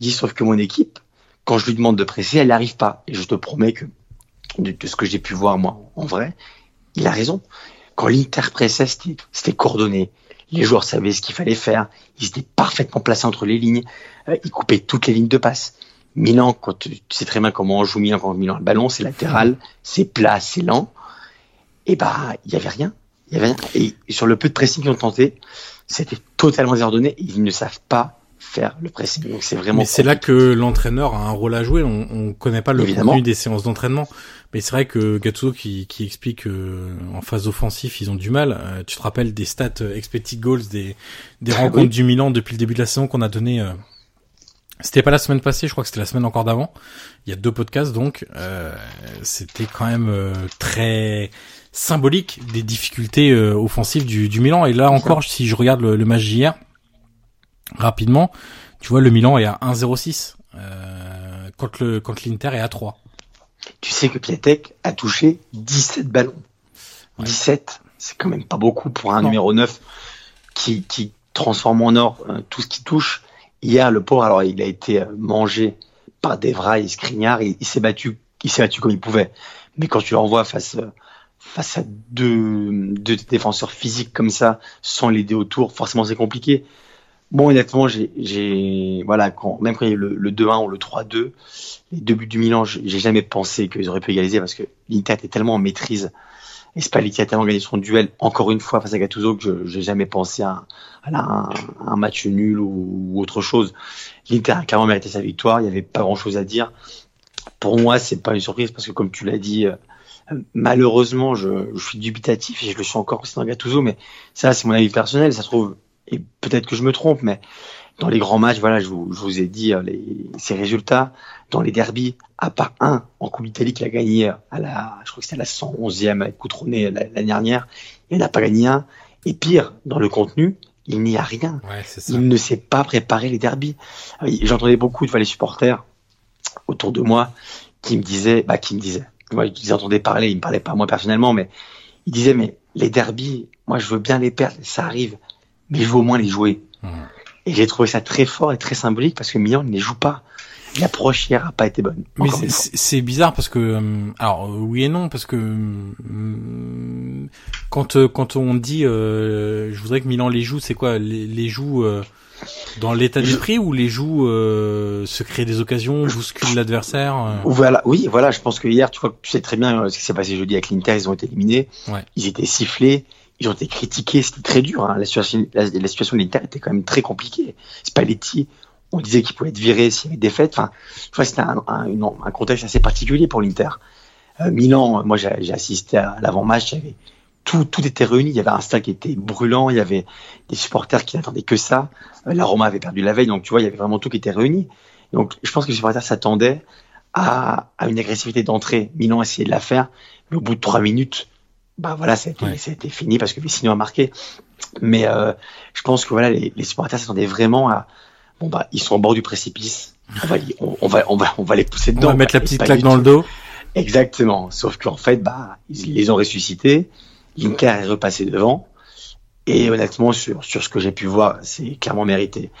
Il dit sauf que mon équipe, quand je lui demande de presser, elle n'arrive pas. Et je te promets que de, de ce que j'ai pu voir moi en vrai, il a raison. Quand l'Inter pressait, c'était coordonné. Les joueurs savaient ce qu'il fallait faire. Ils étaient parfaitement placés entre les lignes. Euh, ils coupaient toutes les lignes de passe. Milan, quand tu sais très bien comment on joue Milan quand Milan le ballon, c'est latéral, c'est plat, c'est lent. Et bah, il y avait rien. Il y avait rien. Et sur le peu de pressing qu'ils ont tenté, c'était totalement désordonné. Ils ne savent pas faire le pressing. Donc c'est vraiment. Mais c'est là que l'entraîneur a un rôle à jouer. On, on connaît pas le contenu des séances d'entraînement, mais c'est vrai que Gattuso qui, qui explique euh, en phase offensive ils ont du mal. Euh, tu te rappelles des stats euh, expected goals des des rencontres du Milan depuis le début de la saison qu'on a donné C'était pas la semaine passée, je crois que c'était la semaine encore d'avant. Il y a deux podcasts, donc euh, c'était quand même euh, très symbolique des difficultés euh, offensives du, du, Milan. Et là encore, si je regarde le, match d'hier rapidement, tu vois, le Milan est à 1-0-6 euh, quand le quand l'Inter est à 3. Tu sais que Piatek a touché 17 ballons. 17, c'est quand même pas beaucoup pour un numéro 9 qui, qui transforme en or tout ce qui touche. Hier, le pauvre, alors il a été euh, mangé par Devra et Skriniar, il, il s'est battu, il s'est battu comme il pouvait. Mais quand tu l'envoies face euh, face à deux, deux défenseurs physiques comme ça, sans l'aider autour, forcément c'est compliqué. Bon, honnêtement, j'ai, voilà, quand, même quand il y a le, le 2-1 ou le 3-2, les deux buts du Milan, j'ai jamais pensé qu'ils auraient pu égaliser parce que l'Inter était tellement en maîtrise et Spalletti a tellement gagné son duel encore une fois face à Gattuso que je n'ai jamais pensé à, un, match nul ou, autre chose. L'Inter a carrément mérité sa victoire. Il n'y avait pas grand chose à dire. Pour moi, c'est pas une surprise parce que comme tu l'as dit, euh, malheureusement, je, suis dubitatif et je le suis encore dans Gattuso, mais ça, c'est mon avis personnel. Ça trouve, et peut-être que je me trompe, mais dans les grands matchs, voilà, je vous, je vous ai dit euh, les, ces résultats. Dans les derbies, à part un en Coupe d'Italie qui a gagné à la, je crois que c'était la 111e avec Coutronnet l'année dernière, il n'a pas gagné un. Et pire, dans le contenu, il n'y a rien. Ouais, il ne sait pas préparer les derbies. Ah j'entendais beaucoup de les supporters autour de moi qui me disaient, bah, qui me disaient, moi, je les entendais parler, ils me parlaient pas moi personnellement, mais ils disaient, mais les derbies, moi, je veux bien les perdre, ça arrive, mais je veux au moins les jouer. Mmh. Et j'ai trouvé ça très fort et très symbolique parce que Milan ne les joue pas. L'approche hier a pas été bonne. Mais c'est bizarre parce que, euh, alors oui et non parce que euh, quand euh, quand on dit, je voudrais que Milan les joue, c'est quoi? Les, les joue dans l'état d'esprit ou les joue se créent des occasions, bousculent l'adversaire. Voilà, oui, voilà. Je pense que hier, tu vois, tu sais très bien ce qui s'est passé jeudi avec l'Inter, ils ont été éliminés, ouais. ils étaient sifflés ils ont été critiqués, c'était très dur. Hein. La, situation, la, situation de l'Inter était quand même très compliquée. Spalletti, on disait qu'il pouvait être viré s'il y avait fêtes. Enfin, c'était un, contexte assez particulier pour l'Inter. Euh, Milan, moi j'ai assisté à l'avant-match, tout, tout était réuni. Il y avait un stade qui était brûlant, il y avait des supporters qui n'attendaient que ça. Euh, la Roma avait perdu la veille, donc tu vois, il y avait vraiment tout qui était réuni. Donc je pense que les supporters s'attendaient à, à, une agressivité d'entrée. Milan essayait de la faire, mais au bout de trois minutes, bah voilà, c'était ouais. fini parce que Vecino a marqué. Mais euh, je pense que voilà, les, les supporters s'attendaient vraiment à bon bah ils sont au bord du précipice. On va, on, on va, on va, on va les pousser dedans. On va mettre la petite claque dans le dos. Exactement. Sauf qu'en fait, bah ils les ont ressuscités. L'Inter est repassé devant. Et honnêtement, sur, sur ce que j'ai pu voir, c'est clairement mérité.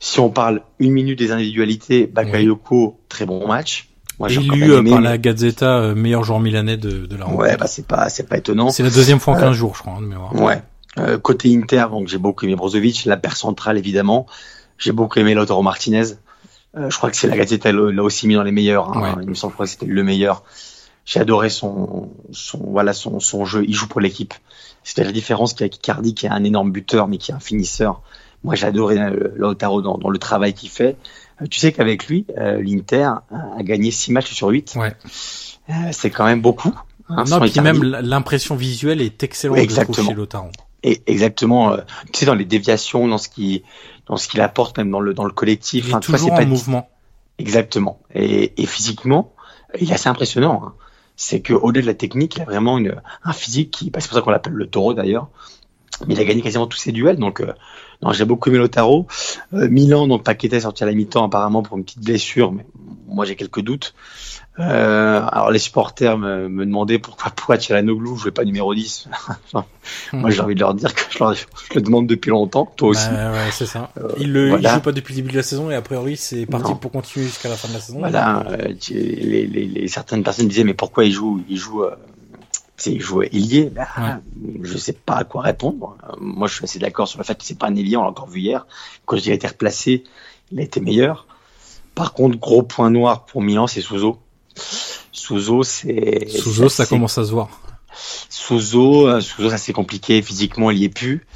Si on parle une minute des individualités, Bakayoko, très bon match. Moi, Élu euh, par la Gazzetta euh, meilleur joueur milanais de, de la rencontre. Ouais, bah c'est pas c'est pas étonnant. C'est la deuxième fois en 15 euh, jours, je crois, hein, de mémoire. Ouais. Euh, côté Inter, donc j'ai beaucoup aimé Brozovic, la paire centrale évidemment. J'ai beaucoup aimé Lautaro Martinez. Euh, je crois que c'est la Gazzetta l'a aussi mis dans les meilleurs. Hein. Ouais. Il me semble que c'était le meilleur. J'ai adoré son son voilà son son jeu. Il joue pour l'équipe. C'était la différence qu'avec Icardi qui est un énorme buteur mais qui est un finisseur. Moi j'ai adoré Lautaro dans, dans le travail qu'il fait. Tu sais qu'avec lui, euh, l'Inter a gagné 6 matchs sur 8. Ouais. Euh, c'est quand même beaucoup. Hein, non, puis même l'impression visuelle est excellente exactement. chez. Et exactement, euh, tu sais dans les déviations, dans ce qui dans ce qu'il apporte même dans le dans le collectif. Il est enfin, toujours en pas mouvement. Exactement. Et, et physiquement, il est assez impressionnant. Hein. C'est que au-delà de la technique, il a vraiment une, un physique qui, bah, c'est pour ça qu'on l'appelle le taureau d'ailleurs. Mais il a gagné quasiment tous ses duels, donc euh, non, j'ai beaucoup aimé Lotaro. Euh, Milan, donc Paqueta est sorti à la mi-temps apparemment pour une petite blessure, mais moi j'ai quelques doutes. Euh, alors les supporters me, me demandaient pourquoi pourquoi Tchalanoglu jouait pas numéro 10. moi j'ai envie de leur dire que je, leur, je, le demande depuis longtemps, toi aussi. Bah, ouais, c'est ça. Euh, il, le, voilà. il joue pas depuis le début de la saison et a priori c'est parti non. pour continuer jusqu'à la fin de la saison. Voilà, euh, les, les, les, certaines personnes disaient mais pourquoi il joue Il joue euh, c'est jouer ailier, bah, ouais. je sais pas à quoi répondre. Moi, je suis assez d'accord sur le fait que c'est pas un ailier, on l'a encore vu hier. Quand il a été replacé, il a été meilleur. Par contre, gros point noir pour Milan, c'est Souzo. Souzo, c'est. Souzo, ça commence à se voir. Souzo, Souzo, ça c'est compliqué. Physiquement, il y est plus.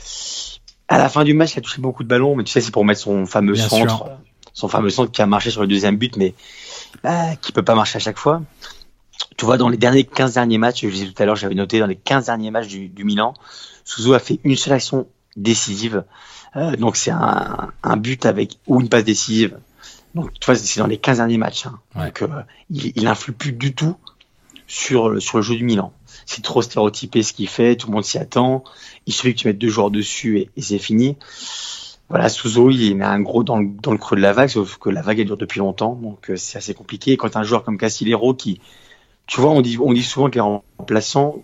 À la fin du match, il a touché beaucoup de ballons, mais tu sais, c'est pour mettre son fameux Bien centre, sûr. son fameux centre qui a marché sur le deuxième but, mais bah, qui peut pas marcher à chaque fois tu vois, dans les derniers 15 derniers matchs, je disais tout à l'heure, j'avais noté dans les 15 derniers matchs du, du Milan, Suzo a fait une seule action décisive. Euh, donc c'est un, un, but avec ou une passe décisive Donc, tu vois, c'est dans les 15 derniers matchs. Hein. Ouais. Donc, euh, il, il influe plus du tout sur, le- sur le jeu du Milan. C'est trop stéréotypé ce qu'il fait, tout le monde s'y attend. Il suffit que tu mettes deux joueurs dessus et, et c'est fini. Voilà, Souzo, il met un gros dans le, dans le creux de la vague, sauf que la vague, elle dure depuis longtemps, donc euh, c'est assez compliqué. Et quand un joueur comme Casillero qui, tu vois, on dit, souvent que les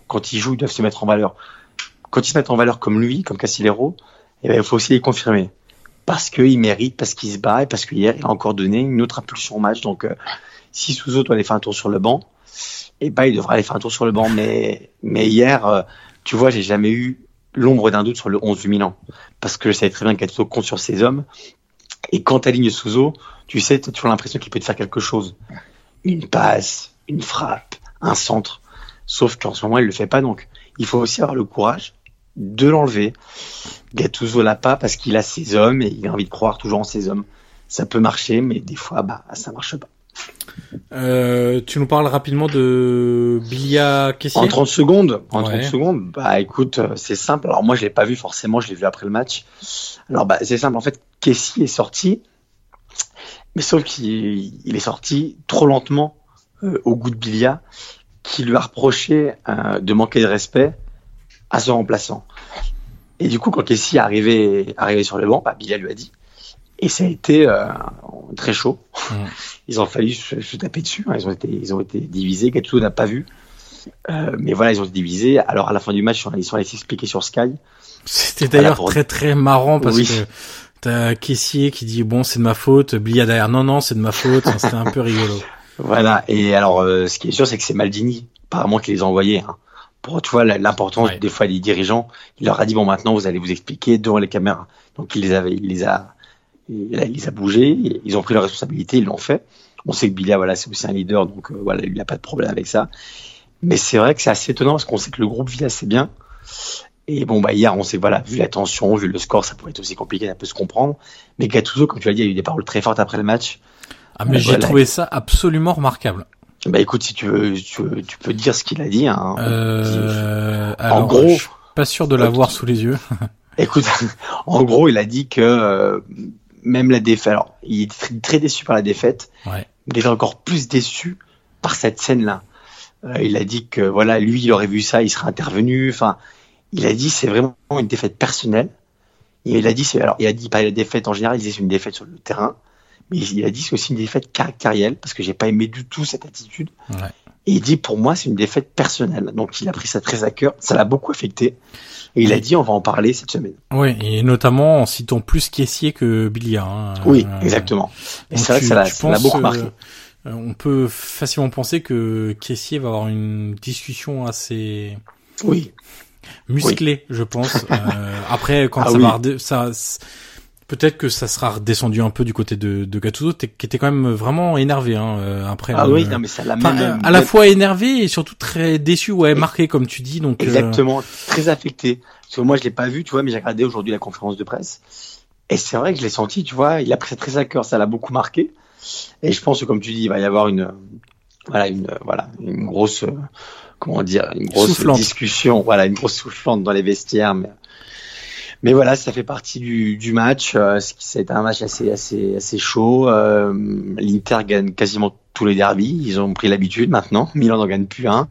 quand ils jouent, ils doivent se mettre en valeur. Quand ils se mettent en valeur comme lui, comme Casillero, eh ben, il faut aussi les confirmer. Parce qu'il mérite, parce qu'il se bat, et parce qu'hier, il a encore donné une autre impulsion au match. Donc, euh, si Souzo doit aller faire un tour sur le banc, eh ben, il devra aller faire un tour sur le banc. Mais, hier, euh, tu vois, j'ai jamais eu l'ombre d'un doute sur le 11 du Milan. Parce que je savais très bien qu'Atso compte sur ses hommes. Et quand tu alignes Souzo, tu sais, tu as toujours l'impression qu'il peut te faire quelque chose. Une passe, une frappe, un centre. Sauf qu'en ce moment, il le fait pas. Donc, il faut aussi avoir le courage de l'enlever. Gattuso l'a pas parce qu'il a ses hommes et il a envie de croire toujours en ses hommes. Ça peut marcher, mais des fois, bah, ça marche pas. Euh, tu nous parles rapidement de Bilia Kessier En 30 secondes, en Ouais. 30 secondes, bah écoute, euh, c'est simple. Alors moi, je l'ai pas vu forcément, je l'ai vu après le match. Alors bah c'est simple. En fait, Kessie est sorti, mais sauf qu'il il est sorti trop lentement au goût de Bilia, qui lui a reproché euh, de manquer de respect à son remplaçant. Et du coup, quand Kessie est arrivé, arrivé sur le banc, bah, Bilia lui a dit. Et ça a été euh, très chaud. Mhm. Ils ont fallu se, se taper dessus. hein. Ils ont été, ils ont été divisés. Gattuso n'a pas vu. Euh, mais voilà, ils ont été divisés. Alors à la fin du match, ils sont allés s'expliquer sur Sky. C'était d'ailleurs très très marrant parce Oui. que t'as Kessier qui dit bon c'est de ma faute, Bilia derrière non non c'est de ma faute, c'était un peu rigolo. Voilà. Et alors, euh, ce qui est sûr, c'est que c'est Maldini, apparemment, qui les a envoyés. Hein. Pour, tu vois, l'importance Ouais. des fois des dirigeants. Il leur a dit bon, maintenant, vous allez vous expliquer devant les caméras. Donc il les avait, il les a, il, il les a bougés. Ils ont pris leur responsabilité, ils l'ont fait. On sait que Bilia, voilà, c'est aussi un leader, donc euh, voilà, il n'a pas de problème avec ça. Mais c'est vrai que c'est assez étonnant parce qu'on sait que le groupe vit assez bien. Et bon, bah, hier, on sait voilà, vu la tension, vu le score, ça pourrait être aussi compliqué, ça peut se comprendre. Mais Gattuso, comme tu l'as dit, il y a eu des paroles très fortes après le match. Ah mais j'ai voilà. trouvé ça absolument remarquable. Bah écoute, si tu veux, tu, veux- tu peux dire ce qu'il a dit. Hein. Euh, alors, gros- je suis pas sûr de l'avoir sous les yeux. Écoute, en gros, il a dit que euh, même la défaite, alors il était très, très déçu par la défaite, Ouais. mais il était encore plus déçu par cette scène-là. Euh, il a dit que voilà, lui, il aurait vu ça, il serait intervenu. Enfin, il a dit c'est vraiment une défaite personnelle. Et il a dit c'est alors il a dit pas la défaite en général, il disait c'est une défaite sur le terrain, mais il a dit c'est aussi une défaite caractérielle parce que j'ai pas aimé du tout cette attitude. Ouais. Et il dit pour moi c'est une défaite personnelle. Donc il a pris ça très à cœur, ça l'a beaucoup affecté. Et il a dit on va en parler cette semaine. Ouais, et notamment en citant plus Kessier que Bilia. Hein. Oui, Euh, exactement. Et c'est vrai que ça l'a beaucoup euh, marqué. euh, on peut facilement penser que Kessier va avoir une discussion assez Oui, musclée, je pense. Euh, après, quand Ah ça oui. va, ça, peut-être que ça sera redescendu un peu du côté de, de Gattuso, qui était quand même vraiment énervé. Hein, euh, après, ah oui, non mais ça l'a même. à la fois énervé et surtout très déçu, ouais, marqué comme tu dis. Donc, euh, Exactement, très affecté. Parce que moi, je l'ai pas vu, tu vois, mais j'ai regardé aujourd'hui la conférence de presse. Et c'est vrai que je l'ai senti, tu vois, il a pris ça très à cœur, ça l'a beaucoup marqué. Et je pense que, comme tu dis, il va y avoir une, euh, voilà, une, euh, voilà, une grosse, euh, comment dire, une grosse Soufflante. discussion, voilà, une grosse soufflante dans les vestiaires. Mais, mais voilà, ça fait partie du, du match. Euh, ce qui- ça a été un match assez, assez, assez chaud. Euh, L'Inter gagne quasiment tous les derbies. Ils ont pris l'habitude maintenant. Milan n'en gagne plus un.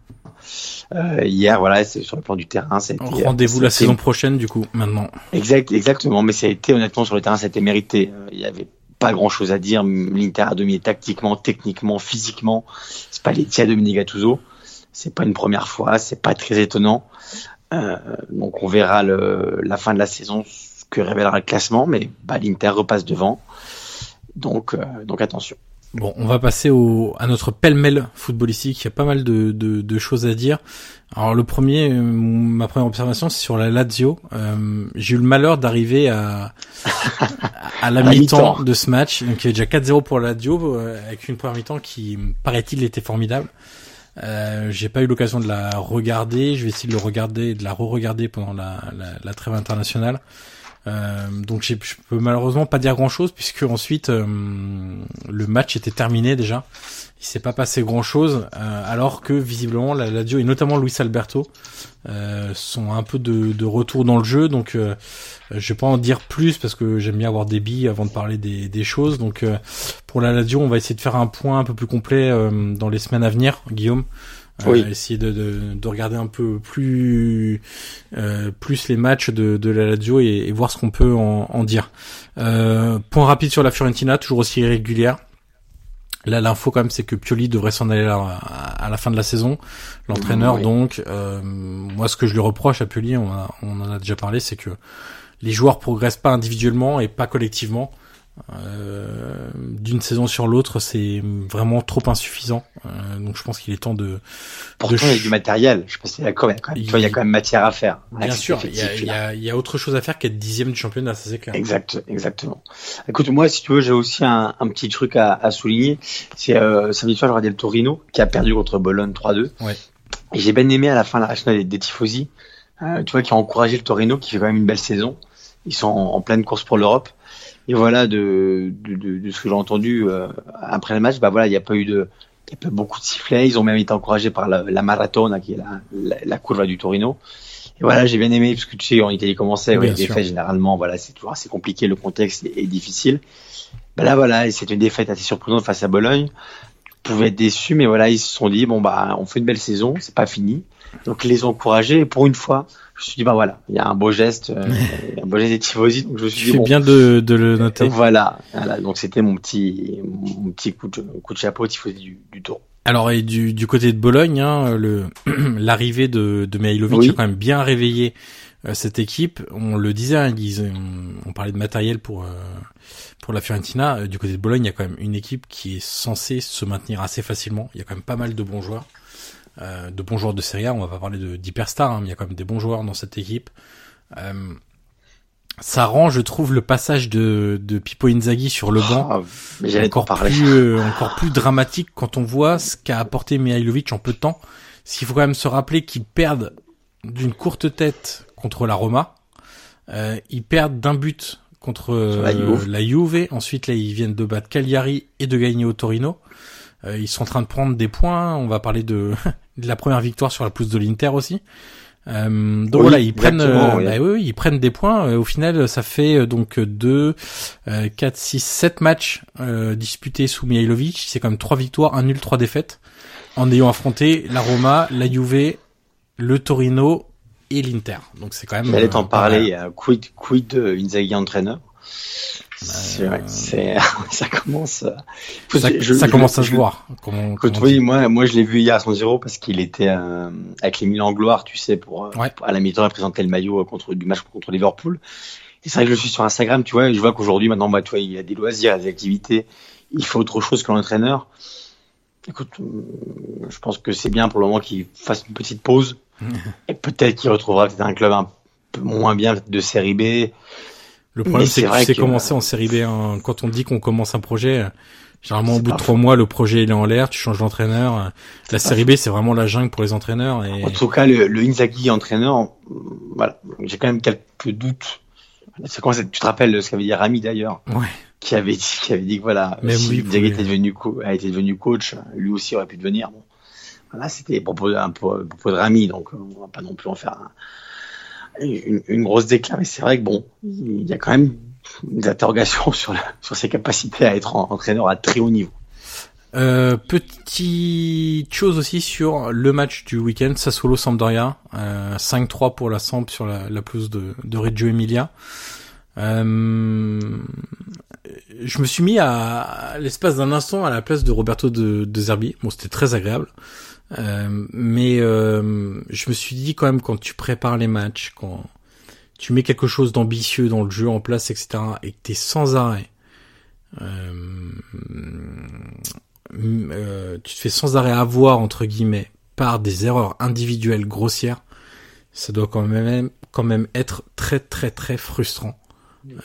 Euh, hier, voilà, c'est sur le plan du terrain. été- rendez-vous la saison prochaine, du coup, maintenant. Exact, exactement. Mais ça a été honnêtement sur le terrain, ça a été mérité. Euh, Il y avait pas grand chose à dire. L'Inter a dominé tactiquement, techniquement, physiquement. C'est pas les tiers de Gattuso. C'est pas une première fois. C'est pas très étonnant. Euh, donc on verra le, la fin de la saison ce que révélera le classement. Mais bah, l'Inter repasse devant. Donc, euh, donc attention. Bon, on va passer au, à notre pêle-mêle footballistique. Il y a pas mal de, de, de choses à dire. Alors le premier, euh, ma première observation, c'est sur la Lazio. Euh, J'ai eu le malheur d'arriver à, à la À la mi-temps de ce match. Donc il y avait déjà 4-0 pour la Lazio, euh, avec une première mi-temps qui, paraît-il, était formidable. Euh, J'ai pas eu l'occasion de la regarder. Je vais essayer de le regarder, de la re-regarder pendant la, la, la trêve internationale. Euh, donc je peux malheureusement pas dire grand chose puisque ensuite euh, le match était terminé déjà. Il s'est pas passé grand chose, alors que visiblement la Lazio et notamment Luis Alberto sont un peu de, de, retour dans le jeu. Donc je vais pas en dire plus parce que j'aime bien avoir des billes avant de parler des, des choses. Donc pour la Lazio, on va essayer de faire un point un peu plus complet dans les semaines à venir, Guillaume. Euh, oui. essayer de, de, de, regarder un peu plus euh, plus les matchs de, de la Lazio et, et voir ce qu'on peut en, en dire. Euh, point rapide sur la Fiorentina, toujours aussi irrégulière. Là, l'info quand même, c'est que Pioli devrait s'en aller à, la fin de la saison. L'entraîneur, donc, euh, moi, ce que je lui reproche à Pioli, on, on en a déjà parlé, c'est que les joueurs progressent pas individuellement et pas collectivement. Euh, d'une saison sur l'autre, c'est vraiment trop insuffisant. Euh, donc je pense qu'il est temps de. Pourtant, il y a du matériel. Je pense qu'il y a quand même, il, y a quand même matière à faire. Bien sûr, il y, a, il, y a, il y, a, autre chose à faire qu'être dixième du championnat, ça c'est clair. Exact, exactement. Écoute, moi, si tu veux, j'ai aussi un, un, petit truc à, à souligner. C'est euh, samedi soir, je regardais le Torino qui a perdu contre Bologne 3-2. Ouais. Et j'ai bien aimé à la fin la des, des tifosi. Euh, tu vois, qui a encouragé le Torino, qui fait quand même une belle saison. Ils sont en, en pleine course pour l'Europe. Et voilà, de, de, de, ce que j'ai entendu euh, après le match, bah voilà, il n'y a pas eu de, il y a pas beaucoup de sifflets. Ils ont même été encouragés par la, la Maratona, qui est la, la, la courbe du Torino. Et voilà, j'ai bien aimé parce que tu sais, en Italie commençait, oui, les défaites généralement, voilà, c'est toujours assez compliqué, le contexte est, difficile. Bah là, voilà, c'est une défaite assez surprenante face à Bologne. Ils pouvaient être déçus, mais voilà, ils se sont dit bon bah, on fait une belle saison, c'est pas fini. Donc les encourager. Et pour une fois, je me suis dit bah voilà, il y a un beau geste, euh, un beau geste des tifosi. Donc je me suis dit bon, bien de, de le noter. Voilà, voilà donc c'était mon petit mon petit coup de coup de chapeau tifosi du, du tour. Alors et du, du côté de Bologne, hein, le l'arrivée de, de Mihailovic a quand même bien réveillé euh, cette équipe. On le disait, hein, ils, on, parlait de matériel pour euh, pour la Fiorentina. Du côté de Bologne, il y a quand même une équipe qui est censée se maintenir assez facilement. Il y a quand même pas mal de bons joueurs. Euh, de bons joueurs de Serie A. On va pas parler de d'hyperstar, hein, mais il y a quand même des bons joueurs dans cette équipe. Euh, ça rend, je trouve, le passage de, de Pippo Inzaghi sur le banc oh, encore plus euh, encore plus dramatique quand on voit ce qu'a apporté Mihailovic en peu de temps. S'il faut quand même se rappeler qu'ils perdent d'une courte tête contre la Roma, euh, ils perdent d'un but contre la, Juve. la, Juve. Ensuite, là, ils viennent de battre Cagliari et de gagner au Torino. Euh, ils sont en train de prendre des points. On va parler de la première victoire sur la pousse de l'Inter aussi. Euh, donc voilà, ils prennent, euh, bah oui. ils prennent des points. Euh, au final, ça fait donc 2, 4, 6, 7 matchs disputés sous Mihailovic. C'est quand même trois victoires, un nul, trois défaites, en ayant affronté la Roma, la Juve, le Torino et l'Inter. Donc c'est quand même. J'allais t'en parler. quid, quid de Inzaghi entraîneur c'est vrai, c'est ça commence. Ça, je, ça commence à se voir. Comment, comment oui, moi, moi, je l'ai vu hier à son zéro parce qu'il était euh, avec les Milan Gloire, tu sais, pour, ouais. à la mi-temps, présenter le maillot contre du match contre Liverpool. Et c'est vrai que je suis sur Instagram, tu vois, et je vois qu'aujourd'hui, maintenant, bah, tu vois, il y a des loisirs, des activités. Il faut autre chose que l'entraîneur. Écoute, euh, je pense que c'est bien pour le moment qu'il fasse une petite pause. et peut-être qu'il retrouvera peut-être un club un peu moins bien de série B le problème, c'est que tu sais commencer en série B. Hein. Quand on dit qu'on commence un projet, généralement au bout de trois mois, le projet il est en l'air, tu changes d'entraîneur. La série B, c'est vraiment la jungle pour les entraîneurs. Et... En tout cas, le, le Inzaghi entraîneur, voilà, j'ai quand même quelques doutes. C'est quand tu te rappelles ce qu'avait dit Rami d'ailleurs, ouais. qui avait dit, qui avait dit que voilà, Même si Inzaghi était devenu a été devenu coach, lui aussi aurait pu devenir. Bon, voilà, c'était propos, propos de Rami, donc on va pas non plus en faire un une, une grosse déclaration. Mais c'est vrai que bon, il y a quand même des interrogations sur, la, sur ses capacités à être entraîneur à très haut niveau. Euh, petite chose aussi sur le match du week-end, Sassuolo Sampdoria, euh, 5-3 pour la Samp sur la, la pelouse de, de Reggio Emilia. Euh, je me suis mis à, à l'espace d'un instant à la place de Roberto de, de Zerbi. Bon, c'était très agréable. Euh, mais euh, je me suis dit quand même quand tu prépares les matchs, quand tu mets quelque chose d'ambitieux dans le jeu en place, etc., et que t'es sans arrêt, euh, euh, tu te fais sans arrêt avoir entre guillemets par des erreurs individuelles grossières, ça doit quand même quand même être très très très frustrant.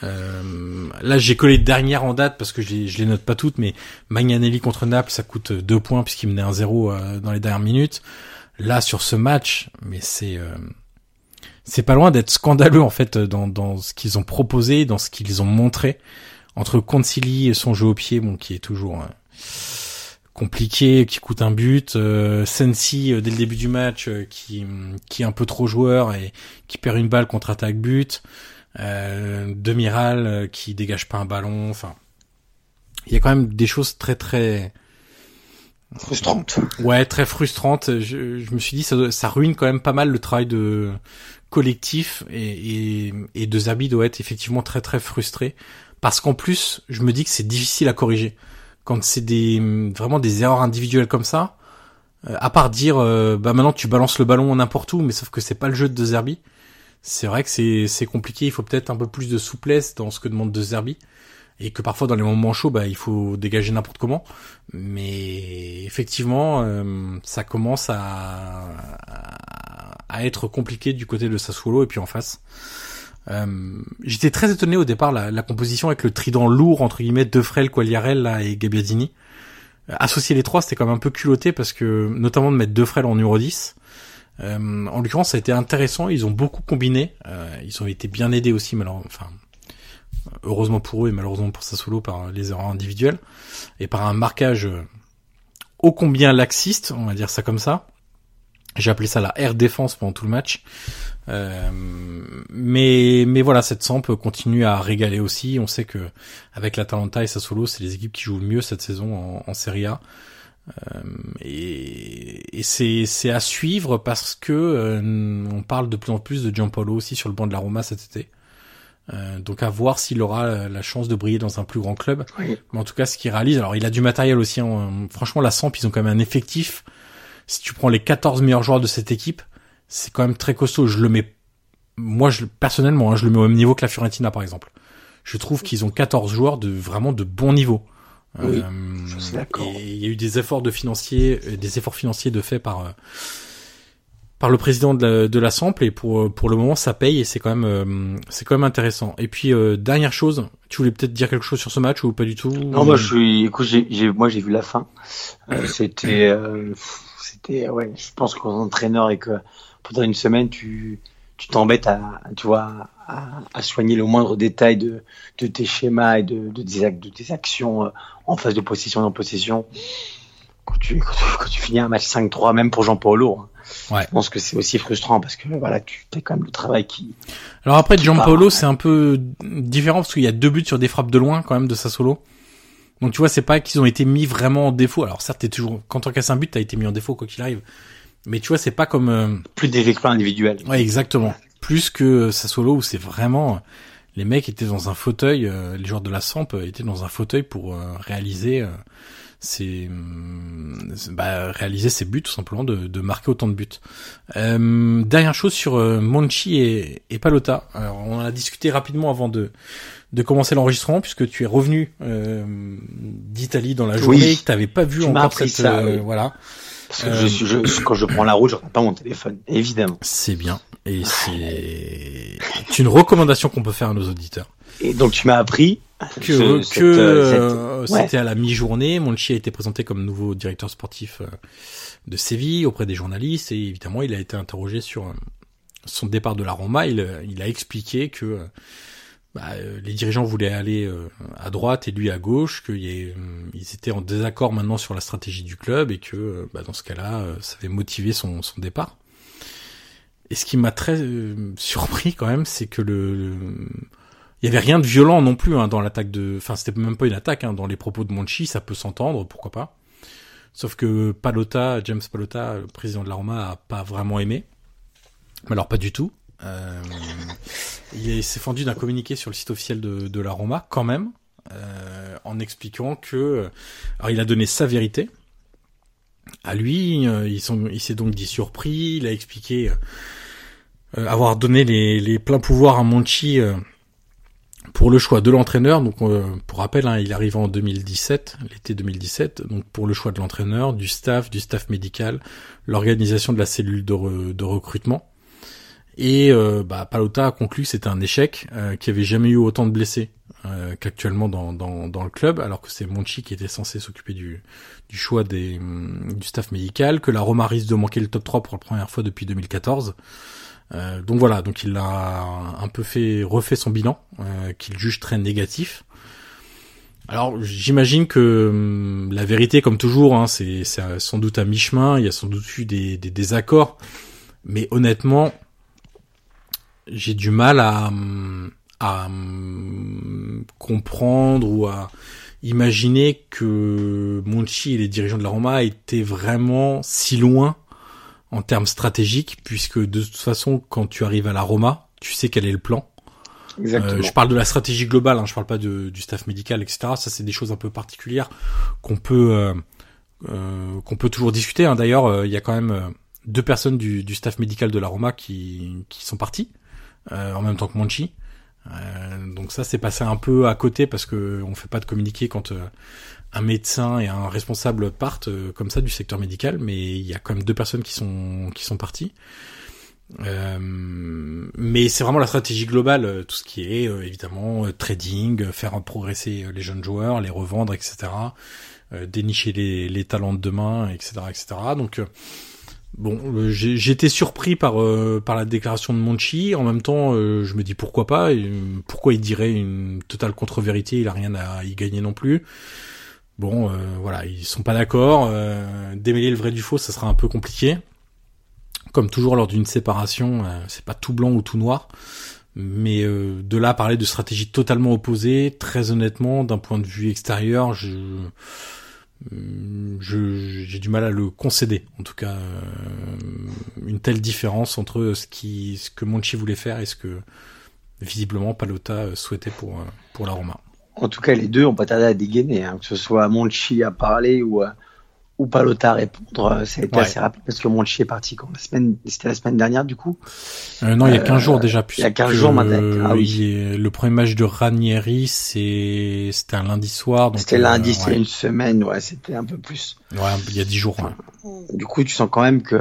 Euh, là, j'ai collé dernière en date parce que je les, je les note pas toutes, mais Magnanelli contre Naples, ça coûte deux points puisqu'il menait un zéro euh, dans les dernières minutes. Là, sur ce match, mais c'est euh, c'est pas loin d'être scandaleux en fait dans, dans ce qu'ils ont proposé, dans ce qu'ils ont montré. entre Concili et son jeu au pied, bon, qui est toujours compliqué, qui coûte un but, Sensi dès le début du match qui qui est un peu trop joueur et qui perd une balle contre attaque but, Demiral qui dégage pas un ballon, enfin il y a quand même des choses très très frustrantes. Ouais, très frustrantes. Je, je me suis dit ça, ça ruine quand même pas mal le travail de collectif et, et, et de Zabi doit être effectivement très très frustré parce qu'en plus je me dis que c'est difficile à corriger quand c'est des vraiment des erreurs individuelles comme ça. Euh, à part dire euh, bah maintenant tu balances le ballon n'importe où, mais sauf que c'est pas le jeu de Zerbi. C'est vrai que c'est compliqué. Il faut peut-être un peu plus de souplesse dans ce que demande de Zerbi et que parfois dans les moments chauds, bah, il faut dégager n'importe comment. Mais effectivement, euh, ça commence à, à, être compliqué du côté de Sassuolo et puis en face. Euh, J'étais très étonné au départ la, la, composition avec le trident lourd entre guillemets de Frel, Quagliarella et Gabbiadini. Euh, associer les trois, c'était quand même un peu culotté parce que notamment de mettre De en numéro 10. Euh, en l'occurrence, ça a été intéressant. Ils ont beaucoup combiné. Euh, ils ont été bien aidés aussi, alors, enfin, heureusement pour eux et malheureusement pour solo par les erreurs individuelles et par un marquage euh, ô combien laxiste, on va dire ça comme ça. J'ai appelé ça la air défense pendant tout le match. Euh, mais mais voilà, cette Samp continue à régaler aussi. On sait que avec l'Atalanta et Sassuolo, c'est les équipes qui jouent mieux cette saison en Serie A. Euh, et, et c'est c'est à suivre parce que euh, on parle de plus en plus de Gianpaolo aussi sur le banc de la Roma cet été. Euh, donc à voir s'il aura la chance de briller dans un plus grand club. Mais en tout cas, ce qu'il réalise, alors il a du matériel aussi. Hein. Franchement, la Samp, ils ont quand même un effectif. Si tu prends les 14 meilleurs joueurs de cette équipe, c'est quand même très costaud. Je le mets, moi, je, personnellement, hein, je le mets au même niveau que la Fiorentina, par exemple. Je trouve qu'ils ont 14 joueurs de vraiment de bon niveau. Oui, je suis d'accord. Et il y a eu des efforts de financiers, euh, des efforts financiers de fait par euh, par le président de la, de la Sample et pour pour le moment ça paye et c'est quand même euh, c'est quand même intéressant. Et puis euh, dernière chose, tu voulais peut-être dire quelque chose sur ce match ou pas du tout? Non, moi je suis écoute, j'ai moi j'ai vu la fin. Euh, c'était c'était ouais, je pense qu'en entraîneur et que pendant une semaine tu tu t'embêtes à tu vois à, à, soigner le moindre détail de de tes schémas et de de tes, de tes actions en phase de possession et en possession. Quand tu, quand tu, quand tu finis un match 5-3 même pour Jean Paulo, hein, Ouais. Je pense que c'est aussi frustrant parce que voilà, tu as quand même le travail qui. Alors après, Gianpaolo, c'est un peu différent parce qu'il y a deux buts sur des frappes de loin quand même de Sassolo. Donc tu vois, c'est pas qu'ils ont été mis vraiment en défaut. Alors certes, t'es toujours quand on casse un but, t'as été mis en défaut quoi qu'il arrive. Mais tu vois, c'est pas comme euh... plus des exploits individuels. Ouais, exactement. Plus que Sassolo où c'est vraiment les mecs étaient dans un fauteuil, euh, les joueurs de la Samp étaient dans un fauteuil pour euh, réaliser c'est bah, réaliser ses buts tout simplement de, de marquer autant de buts. Euh, dernière chose sur euh, Monchi et, et Palota. Alors, on en a discuté rapidement avant de de commencer l'enregistrement puisque tu es revenu euh, d'Italie dans la journée oui. que t'avais pas vu encore cette ça, euh, oui. voilà. Parce que je suis, je, quand je prends la route, je regarde pas mon téléphone, évidemment. C'est bien et c'est une recommandation qu'on peut faire à nos auditeurs. Et donc tu m'as appris que, ce, que euh, c'était ouais. à la mi-journée. Monchi a été présenté comme nouveau directeur sportif euh, de Séville auprès des journalistes et évidemment il a été interrogé sur euh, son départ de la Roma. Il, il a expliqué que bah, les dirigeants voulaient aller à droite et lui à gauche, qu'ils étaient en désaccord maintenant sur la stratégie du club et que bah, dans ce cas-là, ça avait motivé son, départ. Et ce qui m'a très surpris quand même, c'est que le, le il y avait rien de violent non plus hein, dans l'attaque de, enfin c'était même pas une attaque hein, dans les propos de Monchi, ça peut s'entendre, pourquoi pas. Sauf que Palota, James Palota, le président de la Roma, a pas vraiment aimé. Mais alors pas du tout. Euh, il s'est fendu d'un communiqué sur le site officiel de, de la Roma, quand même, euh, en expliquant que, alors il a donné sa vérité. À lui, euh, il s'est donc dit surpris. Il a expliqué euh, avoir donné les, les pleins pouvoirs à Monchi pour le choix de l'entraîneur, donc euh, pour rappel, hein, il arrive en 2017, l'été 2017, donc pour le choix de l'entraîneur, du staff, du staff médical, l'organisation de la cellule de recrutement. Et euh, bah, Palota a conclu que c'était un échec, euh, qu'il n'y avait jamais eu autant de blessés euh, qu'actuellement dans, dans, dans, le club, alors que c'est Monchi qui était censé s'occuper du, du choix des, du staff médical, que la Roma risque de manquer le top 3 pour la première fois depuis 2014. Euh, donc voilà, donc il a un peu fait refait son bilan euh, qu'il juge très négatif. Alors j'imagine que hum, la vérité, comme toujours, hein, c'est c'est sans doute à mi-chemin. Il y a sans doute eu des, des désaccords, mais honnêtement, j'ai du mal à à comprendre ou à imaginer que Monchi et les dirigeants de la Roma étaient vraiment si loin en termes stratégiques, puisque de toute façon, quand tu arrives à la Roma, tu sais quel est le plan. Euh, je parle de la stratégie globale, hein, je parle pas de, du staff médical, etc. Ça, c'est des choses un peu particulières qu'on peut euh, euh, qu'on peut toujours discuter. Hein. D'ailleurs, euh, il y a quand même euh, deux personnes du, du, staff médical de la Roma qui, qui sont parties en même temps que Monchi. donc ça, c'est passé un peu à côté parce que on fait pas de communiquer quand un médecin et un responsable partent comme ça du secteur médical, mais il y a quand même deux personnes qui sont qui sont parties. Euh, mais c'est vraiment la stratégie globale, euh, tout ce qui est euh, évidemment trading, faire progresser les jeunes joueurs, les revendre, etc. dénicher les, les, talents de demain, etc., etc. Donc bon, j'ai été surpris par par la déclaration de Monchi. En même temps, je me dis pourquoi pas. pourquoi il dirait une totale contre-vérité? Il a rien à y gagner non plus. Bon, voilà, ils sont pas d'accord. démêler le vrai du faux, ça sera un peu compliqué comme toujours lors d'une séparation, euh, c'est pas tout blanc ou tout noir. Mais euh, de là parler de stratégie totalement opposée, très honnêtement, d'un point de vue extérieur, je j'ai du mal à le concéder. En tout cas, euh, une telle différence entre ce que Monchi voulait faire et ce que visiblement Palota souhaitait pour pour la Roma. En tout cas, les deux ont pas tardé à dégainer, hein, que ce soit Monchi à parler ou à ou Palota à répondre. Euh, ça a été assez rapide parce que Monchi est parti quand la semaine, c'était la semaine dernière du coup. Euh, non, il y a 15 euh, jours déjà. Il y a 15 jours maintenant. Ah, oui. Le premier match de Ranieri, c'est c'était un lundi soir. C'était lundi, c'était une semaine, ouais, c'était un peu plus. Ouais, il y a 10 jours. Du coup, tu sens quand même que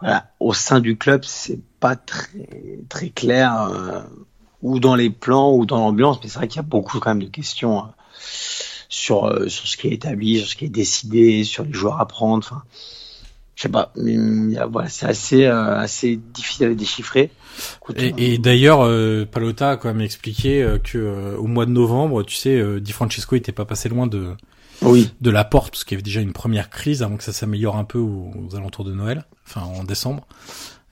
voilà, au sein du club, c'est pas très très clair ou dans les plans ou dans l'ambiance, mais c'est vrai qu'il y a beaucoup quand même de questions euh, sur ce qui est établi, sur ce qui est décidé, sur les joueurs à prendre. Enfin, je sais pas, voilà, c'est assez, euh, assez difficile à déchiffrer. et, et d'ailleurs, euh, Palota a quand même expliqué euh, que au mois de novembre, tu sais, Di Francesco était pas passé loin de oui. de la porte, parce qu'il y avait déjà une première crise avant que ça s'améliore un peu aux, alentours de Noël, enfin en décembre.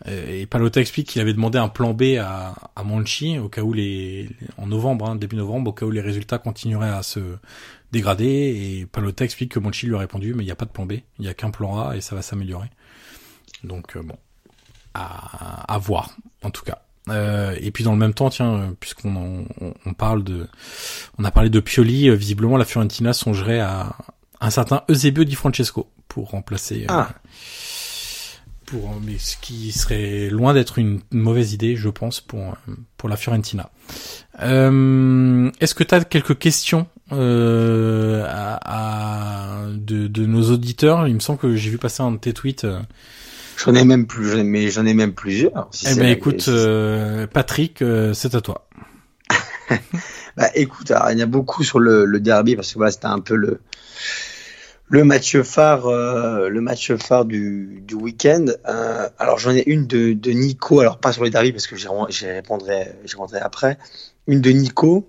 Et Palota explique qu'il avait demandé un plan B à, à Monchi au cas où les, en novembre, hein, début novembre, au cas où les résultats continueraient à se dégradé et Palota explique que Monchi lui a répondu mais il n'y a pas de plan B, il n'y a qu'un plan A et ça va s'améliorer. Donc euh, bon, à, à, voir en tout cas. Euh, et puis dans le même temps, tiens, puisqu'on on, parle de, on a parlé de Pioli, euh, visiblement la Fiorentina songerait à un certain Eusebio Di Francesco pour remplacer. Euh, ah. pour mais ce qui serait loin d'être une mauvaise idée, je pense, pour pour la Fiorentina. Est-ce que tu as quelques questions euh, à, de, de, nos auditeurs. Il me semble que j'ai vu passer un de tes tweets. Euh. J'en ai même plus, mais j'en ai même plusieurs. Si eh ben écoute, euh, Patrick, euh, c'est à toi. bah écoute, alors, il y a beaucoup sur le, le derby parce que voilà, c'était un peu le le match phare, euh, le match phare du, du week-end. Euh, alors j'en ai une de, de Nico, alors pas sur le derby parce que j'y répondrai, j'y répondrai après. Une de Nico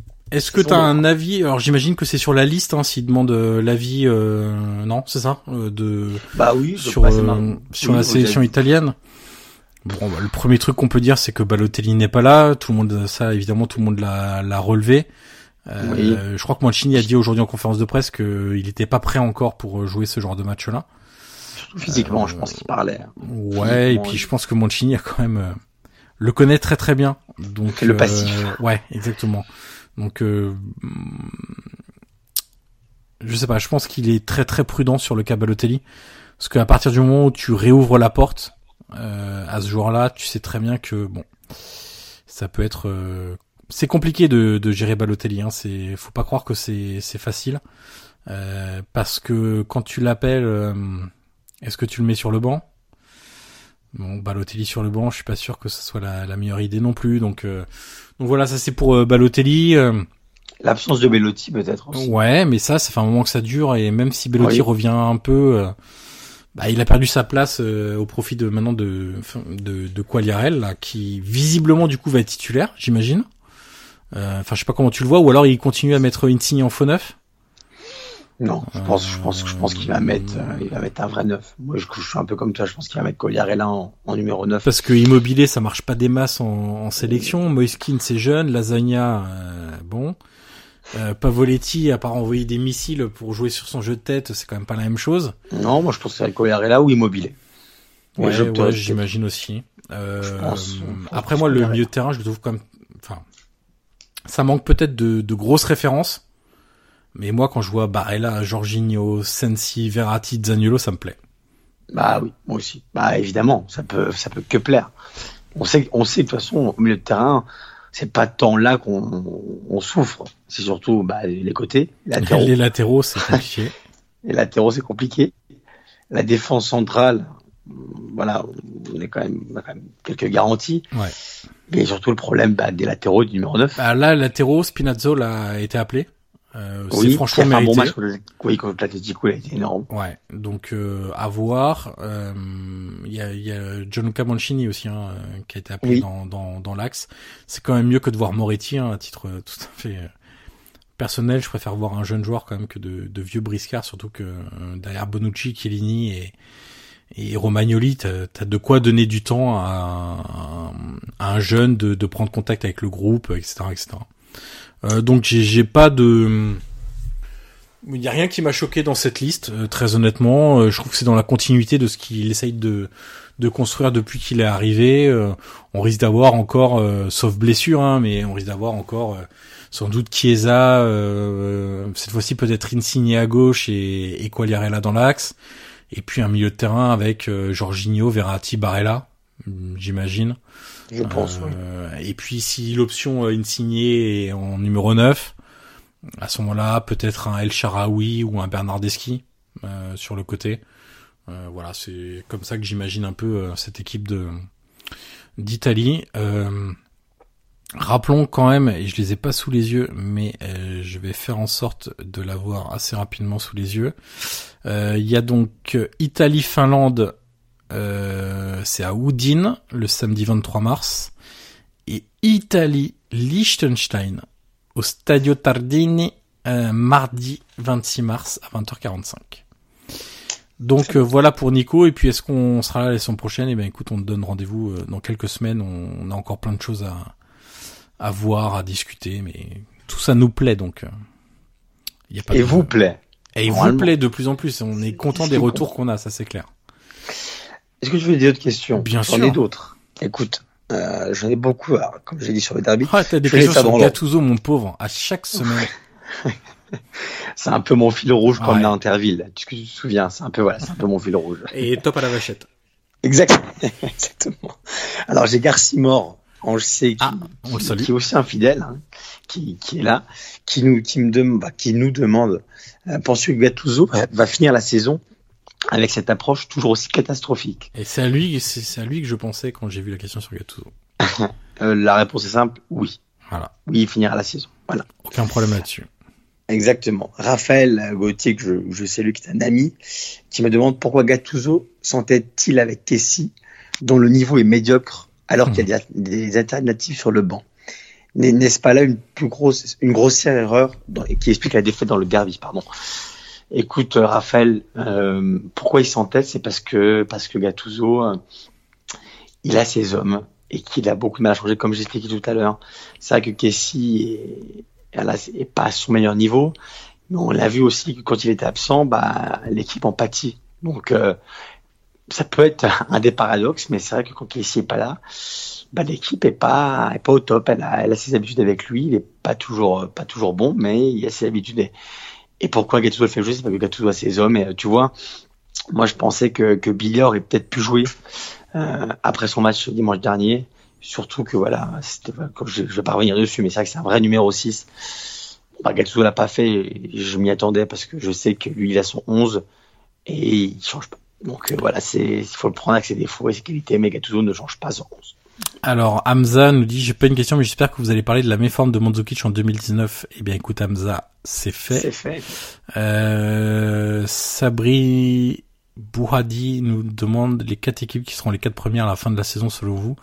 est-ce que tu as un avis? Alors j'imagine que c'est sur la liste hein, s'il demande euh, l'avis euh, non, c'est ça euh, de Bah oui, sur euh, sur la sélection italienne? Bon, bah, le premier truc qu'on peut dire c'est que Balotelli n'est pas là, tout le monde ça évidemment tout le monde l'a relevé. Euh, Je crois que Mancini a dit aujourd'hui en conférence de presse qu'il n'était pas prêt encore pour jouer ce genre de match-là. Surtout physiquement, je pense qu'il parlait. Hein. Ouais, et puis je pense que Mancini a quand même le connaît très très bien. Donc le passif. ouais, exactement. Donc, euh, je sais pas, je pense qu'il est très très prudent sur le cas Balotelli. Parce qu'à partir du moment où tu réouvres la porte euh, à ce joueur-là, tu sais très bien que bon, ça peut être, euh, c'est compliqué de, gérer Balotelli. Hein. C'est, faut pas croire que c'est facile. Euh, parce que quand tu l'appelles, est-ce que tu le mets sur le banc? Bon, Balotelli sur le banc, je suis pas sûr que ce soit la, meilleure idée non plus. Donc, donc voilà, ça c'est pour Balotelli. L'absence de Bellotti peut-être aussi. Ouais, mais ça, ça fait un moment que ça dure et même si Bellotti Oui. revient un peu, bah, il a perdu sa place au profit de maintenant de de, de là, qui visiblement du coup va être titulaire, j'imagine. Enfin, je sais pas comment tu le vois, ou alors il continue à mettre Insigne en faux neuf. Non, je pense, je pense, je pense qu'il va mettre, euh, il va mettre un vrai neuf. Moi, je, je suis un peu comme toi. Je pense qu'il va mettre Colliarella en, en numéro 9. Parce que Immobilier, ça marche pas des masses en, en sélection. Moiskin, c'est jeune. Lasagna, euh, bon. Euh, Pavoletti, à part envoyer des missiles pour jouer sur son jeu de tête, c'est quand même pas la même chose. Non, moi, je pense que c'est Colliarella ou Immobilier. Ouais, j'imagine aussi. Euh, Je pense. après, moi, le milieu de terrain, je le trouve quand même, enfin, ça manque peut-être de, de grosses références. Mais moi, quand je vois Barella, Jorginho, Sensi, Verratti, Zaniolo, ça me plaît. Bah oui, moi aussi. Bah évidemment, ça peut, ça peut que plaire. On sait, on sait de toute façon au milieu de terrain, c'est pas tant là qu'on on souffre. C'est surtout bah, les côtés, les latéraux. Les latéraux, c'est compliqué. les latéraux, c'est compliqué. La défense centrale, voilà, on est quand même, on a quand même quelques garanties. Ouais. Mais surtout le problème bah, des latéraux du numéro 9. Bah là, latéraux, Spinazzo a été appelé. Euh, oui, c'est franchement fait un mérité. bon match oui, contre l'Atletico, il a été énorme. Ouais, donc euh, à voir. Euh, Il y, a, y a Gianluca Mancini aussi hein, euh, qui a été appelé Oui. dans, dans, dans l'axe. C'est quand même mieux que de voir Moretti hein, à titre euh, tout à fait personnel. Je préfère voir un jeune joueur quand même que de, de vieux briscards, surtout que derrière Bonucci, Chiellini et, et Romagnoli, t'as as de quoi donner du temps à, un- à un jeune de, de prendre contact avec le groupe, etc., etc. Euh, donc j'ai pas de il n'y a rien qui m'a choqué dans cette liste, euh, très honnêtement. Euh, je trouve que c'est dans la continuité de ce qu'il essaye de, de construire depuis qu'il est arrivé. On risque d'avoir encore, sauf blessure, hein, mais on risque d'avoir encore sans doute Chiesa, euh, cette fois-ci peut-être Insigne à gauche et, et Quagliarella dans l'axe. Et puis un milieu de terrain avec euh, Jorginho, Verratti, Barella, j'imagine. Je pense. Euh, Et puis si l'option euh, Insigne est en numéro 9, à ce moment-là, peut-être un El Sharaoui ou un Bernardeschi euh, sur le côté. Voilà, c'est comme ça que j'imagine un peu cette équipe de d'Italie. Euh, rappelons quand même, et je les ai pas sous les yeux, mais je vais faire en sorte de l'avoir assez rapidement sous les yeux. Il y a donc Italie-Finlande, c'est à Udine le samedi 23 mars, et Italie-Liechtenstein au Stadio Tardini euh, mardi 26 mars à 20h45. Donc euh, voilà pour Nico et puis est-ce qu'on sera là la semaine prochaine? Eh ben écoute, on te donne rendez-vous euh, dans quelques semaines. On, on a encore plein de choses à à voir, à discuter, mais tout ça nous plaît donc. euh, y a pas Et de- vous plaît. et il vous plaît de plus en plus. On est content des retours qu'on a, ça c'est clair. Est-ce que tu veux des autres questions Bien J'en sûr. ai d'autres. Écoute, euh, j'en ai beaucoup. alors, comme j'ai dit sur le derby, Ah, t'as des questions sur. Gattuso, mon pauvre, à chaque semaine. c'est un peu mon fil rouge comme Ouais. la Interville. Est-ce que tu te souviens C'est un peu voilà, c'est un peu mon fil rouge. Et top à la vachette. Exact. Exactement. Alors j'ai Garcimore, on le sait, qui, Ah, on le qui- qui est aussi un fidèle, hein, qui, qui est là, qui nous, qui me dem- bah, qui nous demande, euh, penses-tu que Gattuso va, va finir la saison avec cette approche toujours aussi catastrophique Et c'est à lui, c'est à lui que je pensais quand j'ai vu la question sur Gattuso. Euh, La réponse est simple, oui. Voilà. Oui, il finira la saison. Voilà. Aucun problème là-dessus. Exactement. Raphaël Gauthier, que je, je salue, qui est un ami, qui me demande pourquoi Gattuso s'entête-t-il avec Kessie, dont le niveau est médiocre, alors qu'il y a des, des alternatives sur le banc. N'est- N'est-ce pas là une plus grosse, une grossière erreur dans- qui explique la défaite dans le derby, pardon. Écoute, euh, Raphaël, euh, pourquoi il s'entête, c'est parce que parce que Gattuso, euh, il a ses hommes et qu'il a beaucoup de mal à changer, comme j'expliquais tout à l'heure. C'est vrai que Kessie est, elle a- est pas à son meilleur niveau, mais on l'a vu aussi que quand il était absent, bah, l'équipe en pâtit. Donc, euh, ça peut être un des paradoxes, mais c'est vrai que quand Kessie est pas là, bah, l'équipe est pas, est pas au top. Elle a, elle a ses habitudes avec lui, il est pas toujours, pas toujours bon, mais il a ses habitudes. Et pourquoi Gattuso le fait jouer, c'est parce que Gattuso a ses hommes. Et euh, tu vois, moi je pensais que, que Billy aurait peut-être pu jouer euh, après son match dimanche dernier. Surtout que voilà, je, je vais pas revenir dessus, mais c'est vrai que c'est un vrai numéro 6. bah, Gattuso l'a pas fait, je m'y attendais parce que je sais que lui il a son 11 et il change pas. Donc euh, voilà, il faut le prendre avec ses défauts et ses qualités, mais Gattuso ne change pas son 11. Alors Hamza nous dit j'ai pas une question mais j'espère que vous allez parler de la méforme de Mandzukic en 2019. Eh bien écoute Hamza, c'est fait. C'est fait. Euh, Sabri Bouhadi nous demande les quatre équipes qui seront les quatre premières à la fin de la saison selon vous.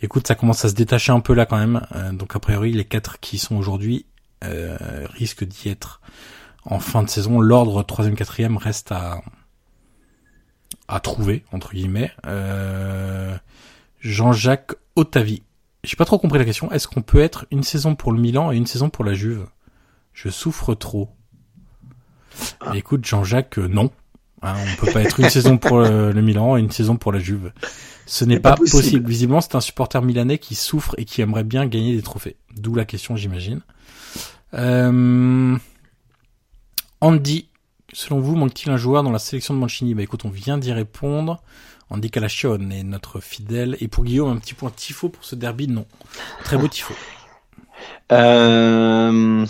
Écoute, ça commence à se détacher un peu là quand même. Euh, donc a priori les quatre qui sont aujourd'hui euh, risquent d'y être en fin de saison. L'ordre troisième quatrième reste à à trouver entre guillemets. Euh, Jean-Jacques Otavi. J'ai pas trop compris la question. Est-ce qu'on peut être une saison pour le Milan et une saison pour la Juve? Je souffre trop. Ah. Écoute, Jean-Jacques, euh, non. Hein, on peut pas être une saison pour le, le Milan et une saison pour la Juve. Ce n'est pas, pas possible. possible. Visiblement, c'est un supporter milanais qui souffre et qui aimerait bien gagner des trophées. D'où la question, j'imagine. Euh... Andy, selon vous, manque-t-il un joueur dans la sélection de Mancini Bah écoute, on vient d'y répondre. Andy Calachione est notre fidèle. Et pour Guillaume, un petit point tifo pour ce derby, non. Très beau tifo. Euh,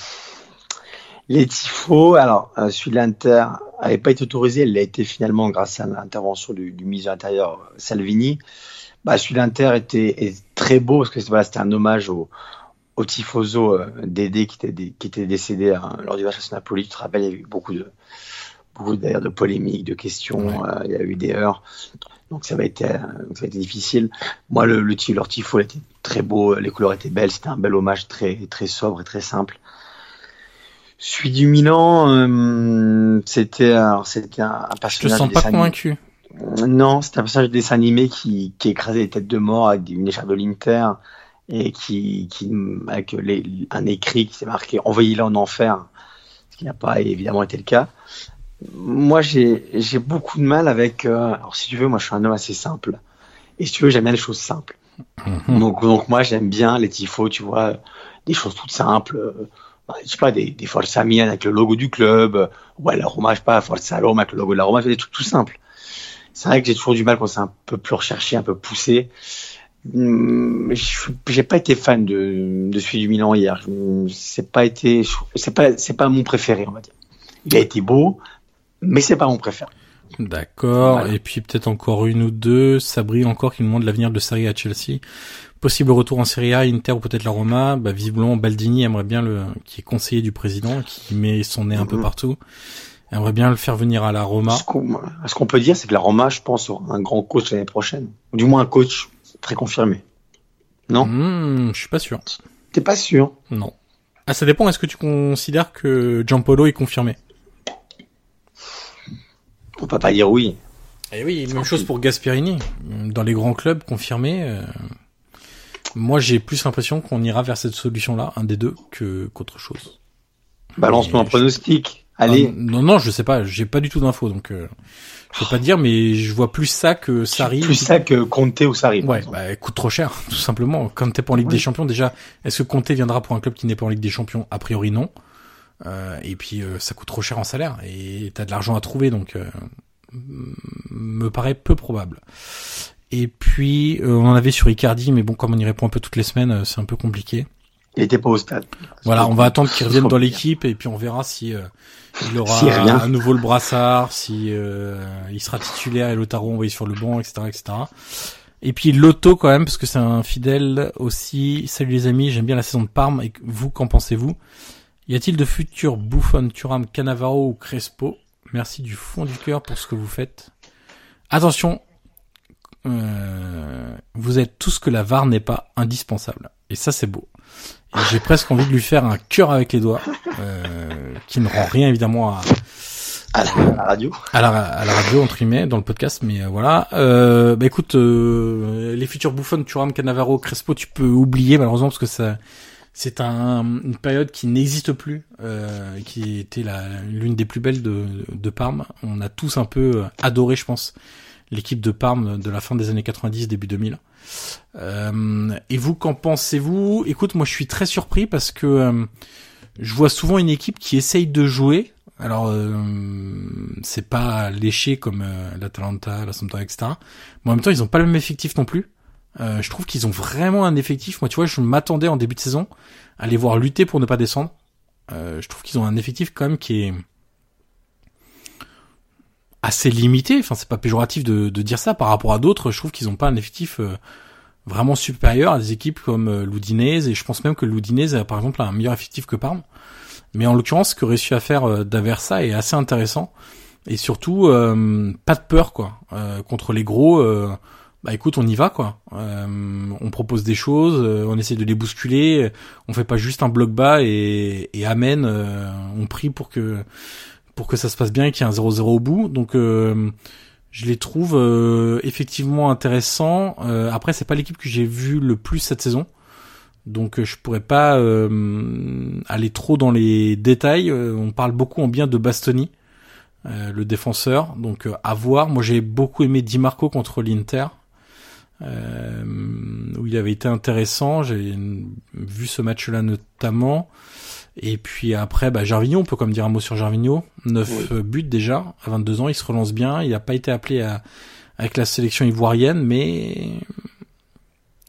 les tifos, alors euh, celui de l'Inter avait pas été autorisé, il l'a été finalement grâce à l'intervention du, ministre de l'Intérieur Salvini. Bah, celui de l'Inter était est très beau parce que voilà, c'était un hommage au, au tifoso euh, Dédé qui était, dé- qui était décédé hein, lors du match à Napoli. Tu te rappelles, il y a eu beaucoup de beaucoup d'ailleurs de polémiques, de questions, euh, il y a eu des heures. Donc ça va été, euh, ça va difficile. Moi, le, le leur tifo était très beau, les couleurs étaient belles, c'était un bel hommage très très sobre et très simple. Celui du Milan, euh, c'était un, un Je te personnage sens pas convaincu. Non, c'était un personnage de dessin animé qui, qui écrasait les têtes de mort avec une écharpe de l'Inter et qui, qui avec les, un écrit qui s'est marqué Envoyez-le en enfer, ce qui n'a pas évidemment été le cas. Moi, j'ai beaucoup de mal avec. euh, alors, si tu veux, moi, je suis un homme assez simple. Et si tu veux, j'aime bien les choses simples. Mhm. Donc, donc moi, j'aime bien les tifos, tu vois, des choses toutes simples. euh, je sais pas, des, des Forza Milan avec le logo du club, ouais, la Roma, je sais pas, Forza Roma avec le logo de la Roma, des trucs tout simples. C'est vrai que j'ai toujours du mal quand c'est un peu plus recherché, un peu poussé. Suis- J'ai pas été fan de, de celui du Milan hier. C'est pas été, c'est pas, c'est pas mon préféré, on va dire. Il a été beau, mais c'est pas mon préféré. D'accord. Voilà. Et puis peut-être encore une ou deux. Sabri encore qui nous demande l'avenir de Sarri à Chelsea. Possible retour en Serie A, Inter ou peut-être la Roma. Bah, visiblement, Baldini aimerait bien le, qui est conseiller du président, qui met son nez un peu Mhm. partout. Aimerait bien le faire venir à la Roma. Ce qu'on ce qu'on peut dire, c'est que la Roma, je pense, aura un grand coach l'année prochaine. Ou du moins un coach très confirmé. Non Hmm, je suis pas sûr. T'es pas sûr Non. Ah, ça dépend. Est-ce que tu considères que Giampolo est confirmé? On peut pas dire oui. Eh oui, même chose pour Gasperini. Dans les grands clubs confirmés, euh, moi j'ai plus l'impression qu'on ira vers cette solution-là, un des deux, que qu'autre chose. Balance-nous un pronostic. Allez. Ah, non, non, je sais pas, j'ai pas du tout d'infos, donc euh, je peux pas dire, mais je vois plus ça que Sarri. Plus ça que Conte ou Sarri. Ouais, bah coûte trop cher, tout simplement. Quand t'es pas en Ligue des Champions, déjà, est-ce que Conte viendra pour un club qui n'est pas en Ligue des Champions? A priori non. Euh, et puis euh, ça coûte trop cher en salaire et t'as de l'argent à trouver, donc euh, me paraît peu probable. Et puis euh, on en avait sur Icardi, mais bon, comme on y répond un peu toutes les semaines, euh, c'est un peu compliqué. Il était pas au stade. Voilà, on va attendre qu'il revienne dans l'équipe et puis on verra si euh, il aura revient. à nouveau le brassard, si euh, il sera titulaire et Lotaro envoyé sur le banc, etc., etc. Et puis Lotto quand même parce que c'est un fidèle aussi. Salut les amis, j'aime bien la saison de Parme. Et vous, qu'en pensez-vous? Y a-t-il de futurs Buffon, Thuram, Cannavaro ou Crespo? Merci du fond du cœur pour ce que vous faites. Attention, euh, vous êtes tout ce que la VAR n'est pas indispensable. Et ça, c'est beau. Et j'ai presque envie de lui faire un cœur avec les doigts, euh, qui ne rend rien évidemment à, À la, à la radio. à, la, à la radio entre guillemets dans le podcast, mais euh, voilà. Euh, bah écoute, euh, les futurs bouffons, Thuram, Cannavaro, Crespo, tu peux oublier malheureusement parce que ça, c'est un, une période qui n'existe plus, euh, qui était la l'une des plus belles de, de Parme. On a tous un peu adoré, je pense, l'équipe de Parme de la fin des années 90, début 2000. Euh, et vous, qu'en pensez-vous? Écoute, moi je suis très surpris parce que euh, je vois souvent une équipe qui essaye de jouer. Alors, euh, c'est pas léché comme l'Atalanta, la Sampdoria, etc. Mais en même temps, ils ont pas le même effectif non plus. Je trouve qu'ils ont vraiment un effectif. Moi, tu vois, je m'attendais en début de saison à les voir lutter pour ne pas descendre. je trouve qu'ils ont un effectif quand même qui est assez limité. Enfin, c'est pas péjoratif de, de, dire ça par rapport à d'autres. Je trouve qu'ils ont pas un effectif vraiment supérieur à des équipes comme euh, l'Udinese et je pense même que l'Udinese par exemple un meilleur effectif que Parme. Mais en l'occurrence, ce que réussit à faire euh, D'Aversa est assez intéressant et surtout euh, pas de peur quoi contre les gros. bah écoute, on y va quoi. on propose des choses, on essaie de les bousculer. On fait pas juste un bloc bas et, et amen. on prie pour que pour que ça se passe bien et qu'il y ait un 0-0 au bout. Donc je les trouve euh, effectivement intéressants. Euh, après, c'est pas l'équipe que j'ai vue le plus cette saison, donc euh, je pourrais pas aller trop dans les détails. on parle beaucoup en bien de Bastoni, le défenseur, donc à voir. Moi, j'ai beaucoup aimé Di Marco contre l'Inter. où il avait été intéressant, j'ai vu ce match-là notamment. Et puis après, bah, Jarvigno, on peut comme dire un mot sur Jarvigno. 9 buts déjà, à 22 ans, il se relance bien. Il n'a pas été appelé à, avec la sélection ivoirienne, mais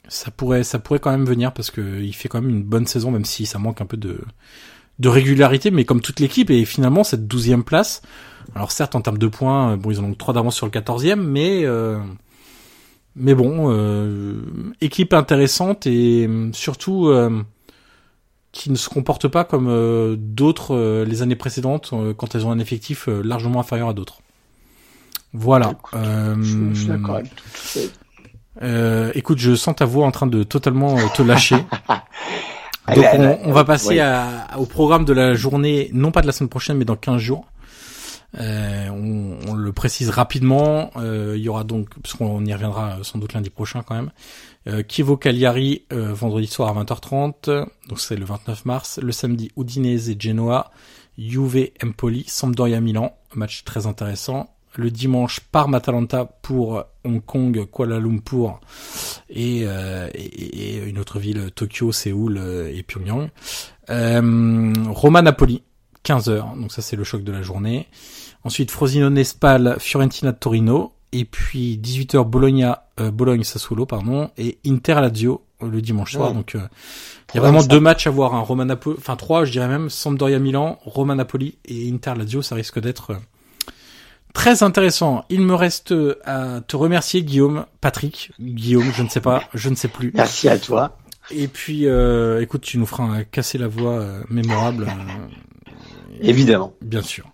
ça pourrait, ça pourrait quand même venir parce que il fait quand même une bonne saison, même si ça manque un peu de, de régularité, mais comme toute l'équipe. Et finalement, cette douzième place, alors certes en termes de points, bon, ils en ont trois d'avance sur le quatorzième, mais euh, mais bon, euh, équipe intéressante et surtout euh, qui ne se comportent pas comme euh, d'autres euh, les années précédentes euh, quand elles ont un effectif largement inférieur à d'autres. Voilà. je, suis d'accord avec écoute, je sens ta voix en train de totalement te lâcher. Donc on, va passer à, au programme de la journée, non pas de la semaine prochaine, mais dans 15 jours. Euh, on, on, le précise rapidement. Euh, il y aura donc, parce qu'on y reviendra sans doute lundi prochain quand même, euh, Kivo Cagliari euh, vendredi soir à 20h30, donc c'est le 29 mars. Le samedi, Udinese et Genoa, Juve Empoli, Sampdoria Milan, match très intéressant. Le dimanche, Parme-Atalanta pour Hong Kong, Kuala Lumpur et, euh, et, et une autre ville, Tokyo, Séoul et Pyongyang. Roma-Napoli, 15h, donc ça c'est le choc de la journée. Ensuite, Frosinone Spal, Fiorentina Torino. Et puis 18h Bologna, euh, Bologne Sassuolo pardon et Inter Lazio euh, le dimanche soir. Donc euh, il y a vraiment deux matchs à voir. Hein. Roma Napoli, enfin trois, je dirais même. Sampdoria Milan, Roma Napoli et Inter Lazio. Ça risque d'être très intéressant. Il me reste à te remercier Guillaume, Patrick, Guillaume, je ne sais pas, je ne sais plus. Merci à toi. Et puis, écoute, tu nous feras casser la voix mémorable. Évidemment. Bien sûr.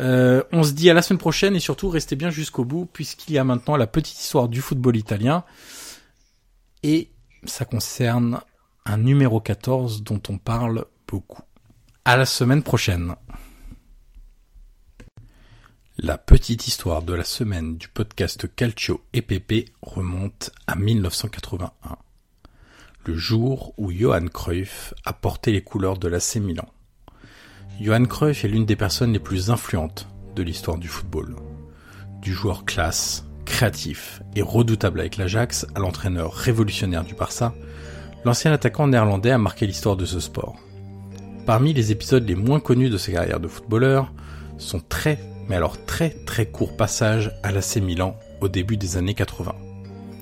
Euh, on se dit à la semaine prochaine et surtout restez bien jusqu'au bout puisqu'il y a maintenant la petite histoire du football italien et ça concerne un numéro 14 dont on parle beaucoup. À la semaine prochaine. La petite histoire de la semaine du podcast Calcio et Pepe remonte à 1981, le jour où Johan Cruyff a porté les couleurs de l'AC Milan. Johan Cruyff est l'une des personnes les plus influentes de l'histoire du football. Du joueur classe, créatif et redoutable avec l'Ajax à l'entraîneur révolutionnaire du Barça, l'ancien attaquant néerlandais a marqué l'histoire de ce sport. Parmi les épisodes les moins connus de sa carrière de footballeur, son très, mais alors très très court passage à l'AC Milan au début des années 80.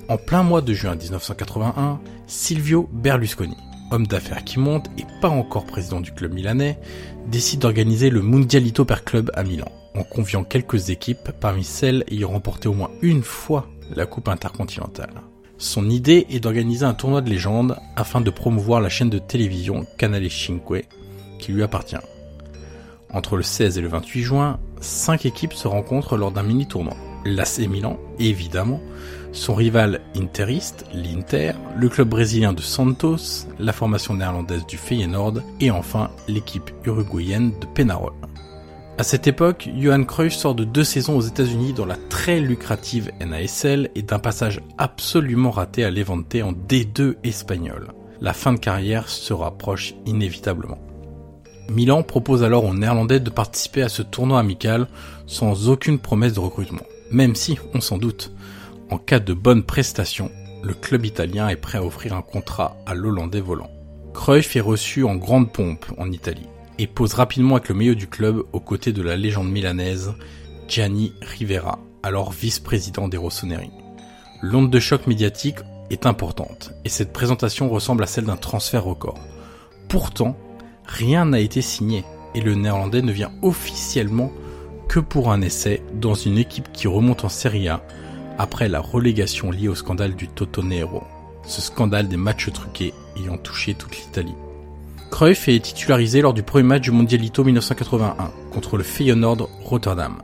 En plein mois de juin 1981, Silvio Berlusconi, homme d'affaires qui monte et pas encore président du club milanais, décide d'organiser le Mundialito per Club à Milan, en conviant quelques équipes parmi celles ayant remporté au moins une fois la Coupe intercontinentale. Son idée est d'organiser un tournoi de légende afin de promouvoir la chaîne de télévision Canale 5 qui lui appartient. Entre le 16 et le 28 juin, cinq équipes se rencontrent lors d'un mini-tournoi. L'AC Milan, évidemment, son rival interiste, l'Inter, le club brésilien de Santos, la formation néerlandaise du Feyenoord et enfin l'équipe uruguayenne de Penarol. À cette époque, Johan Cruyff sort de deux saisons aux États-Unis dans la très lucrative NASL et d'un passage absolument raté à Levante en D2 espagnol. La fin de carrière se rapproche inévitablement. Milan propose alors aux Néerlandais de participer à ce tournoi amical sans aucune promesse de recrutement. Même si, on s'en doute, en cas de bonne prestation, le club italien est prêt à offrir un contrat à l'Hollandais volant. Cruyff est reçu en grande pompe en Italie et pose rapidement avec le milieu du club aux côtés de la légende milanaise Gianni Rivera, alors vice-président des Rossoneri. L'onde de choc médiatique est importante et cette présentation ressemble à celle d'un transfert record. Pourtant, rien n'a été signé et le néerlandais ne vient officiellement que pour un essai dans une équipe qui remonte en Serie A après la relégation liée au scandale du Toto Nero, ce scandale des matchs truqués ayant touché toute l'Italie. Cruyff est titularisé lors du premier match du Mondialito 1981 contre le Feyenoord Rotterdam.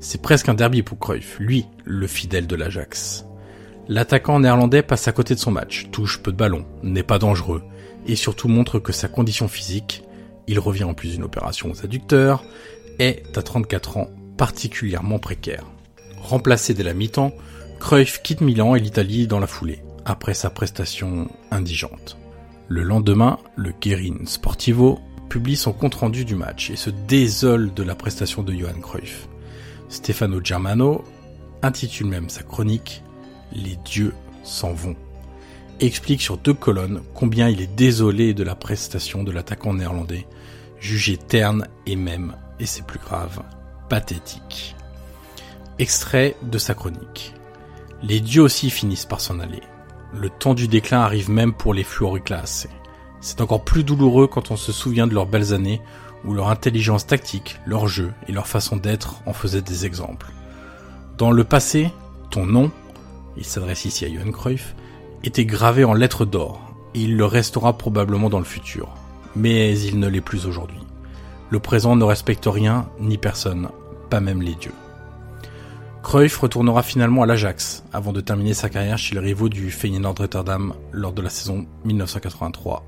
C'est presque un derby pour Cruyff, lui, le fidèle de l'Ajax. L'attaquant néerlandais passe à côté de son match, touche peu de ballons, n'est pas dangereux, et surtout montre que sa condition physique, il revient en plus d'une opération aux adducteurs, est à 34 ans particulièrement précaire. Remplacé dès la mi-temps, Cruyff quitte Milan et l'Italie dans la foulée, après sa prestation indigente. Le lendemain, le Guerin Sportivo publie son compte-rendu du match et se désole de la prestation de Johan Cruyff. Stefano Germano intitule même sa chronique Les dieux s'en vont et explique sur deux colonnes combien il est désolé de la prestation de l'attaquant néerlandais, jugé terne et même, et c'est plus grave, pathétique. Extrait de sa chronique. Les dieux aussi finissent par s'en aller. Le temps du déclin arrive même pour les fluoriclassés. C'est encore plus douloureux quand on se souvient de leurs belles années où leur intelligence tactique, leur jeu et leur façon d'être en faisaient des exemples. Dans le passé, ton nom, il s'adresse ici à Johan Cruyff, était gravé en lettres d'or, et il le restera probablement dans le futur. Mais il ne l'est plus aujourd'hui. Le présent ne respecte rien ni personne, pas même les dieux. Cruyff retournera finalement à l'Ajax avant de terminer sa carrière chez les rivaux du Feyenoord Rotterdam lors de la saison 1983-1984.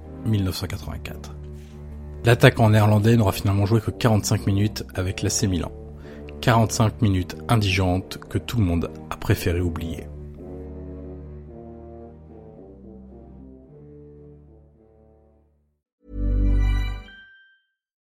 L'attaquant néerlandais n'aura finalement joué que 45 minutes avec l'AC Milan. 45 minutes indigentes que tout le monde a préféré oublier.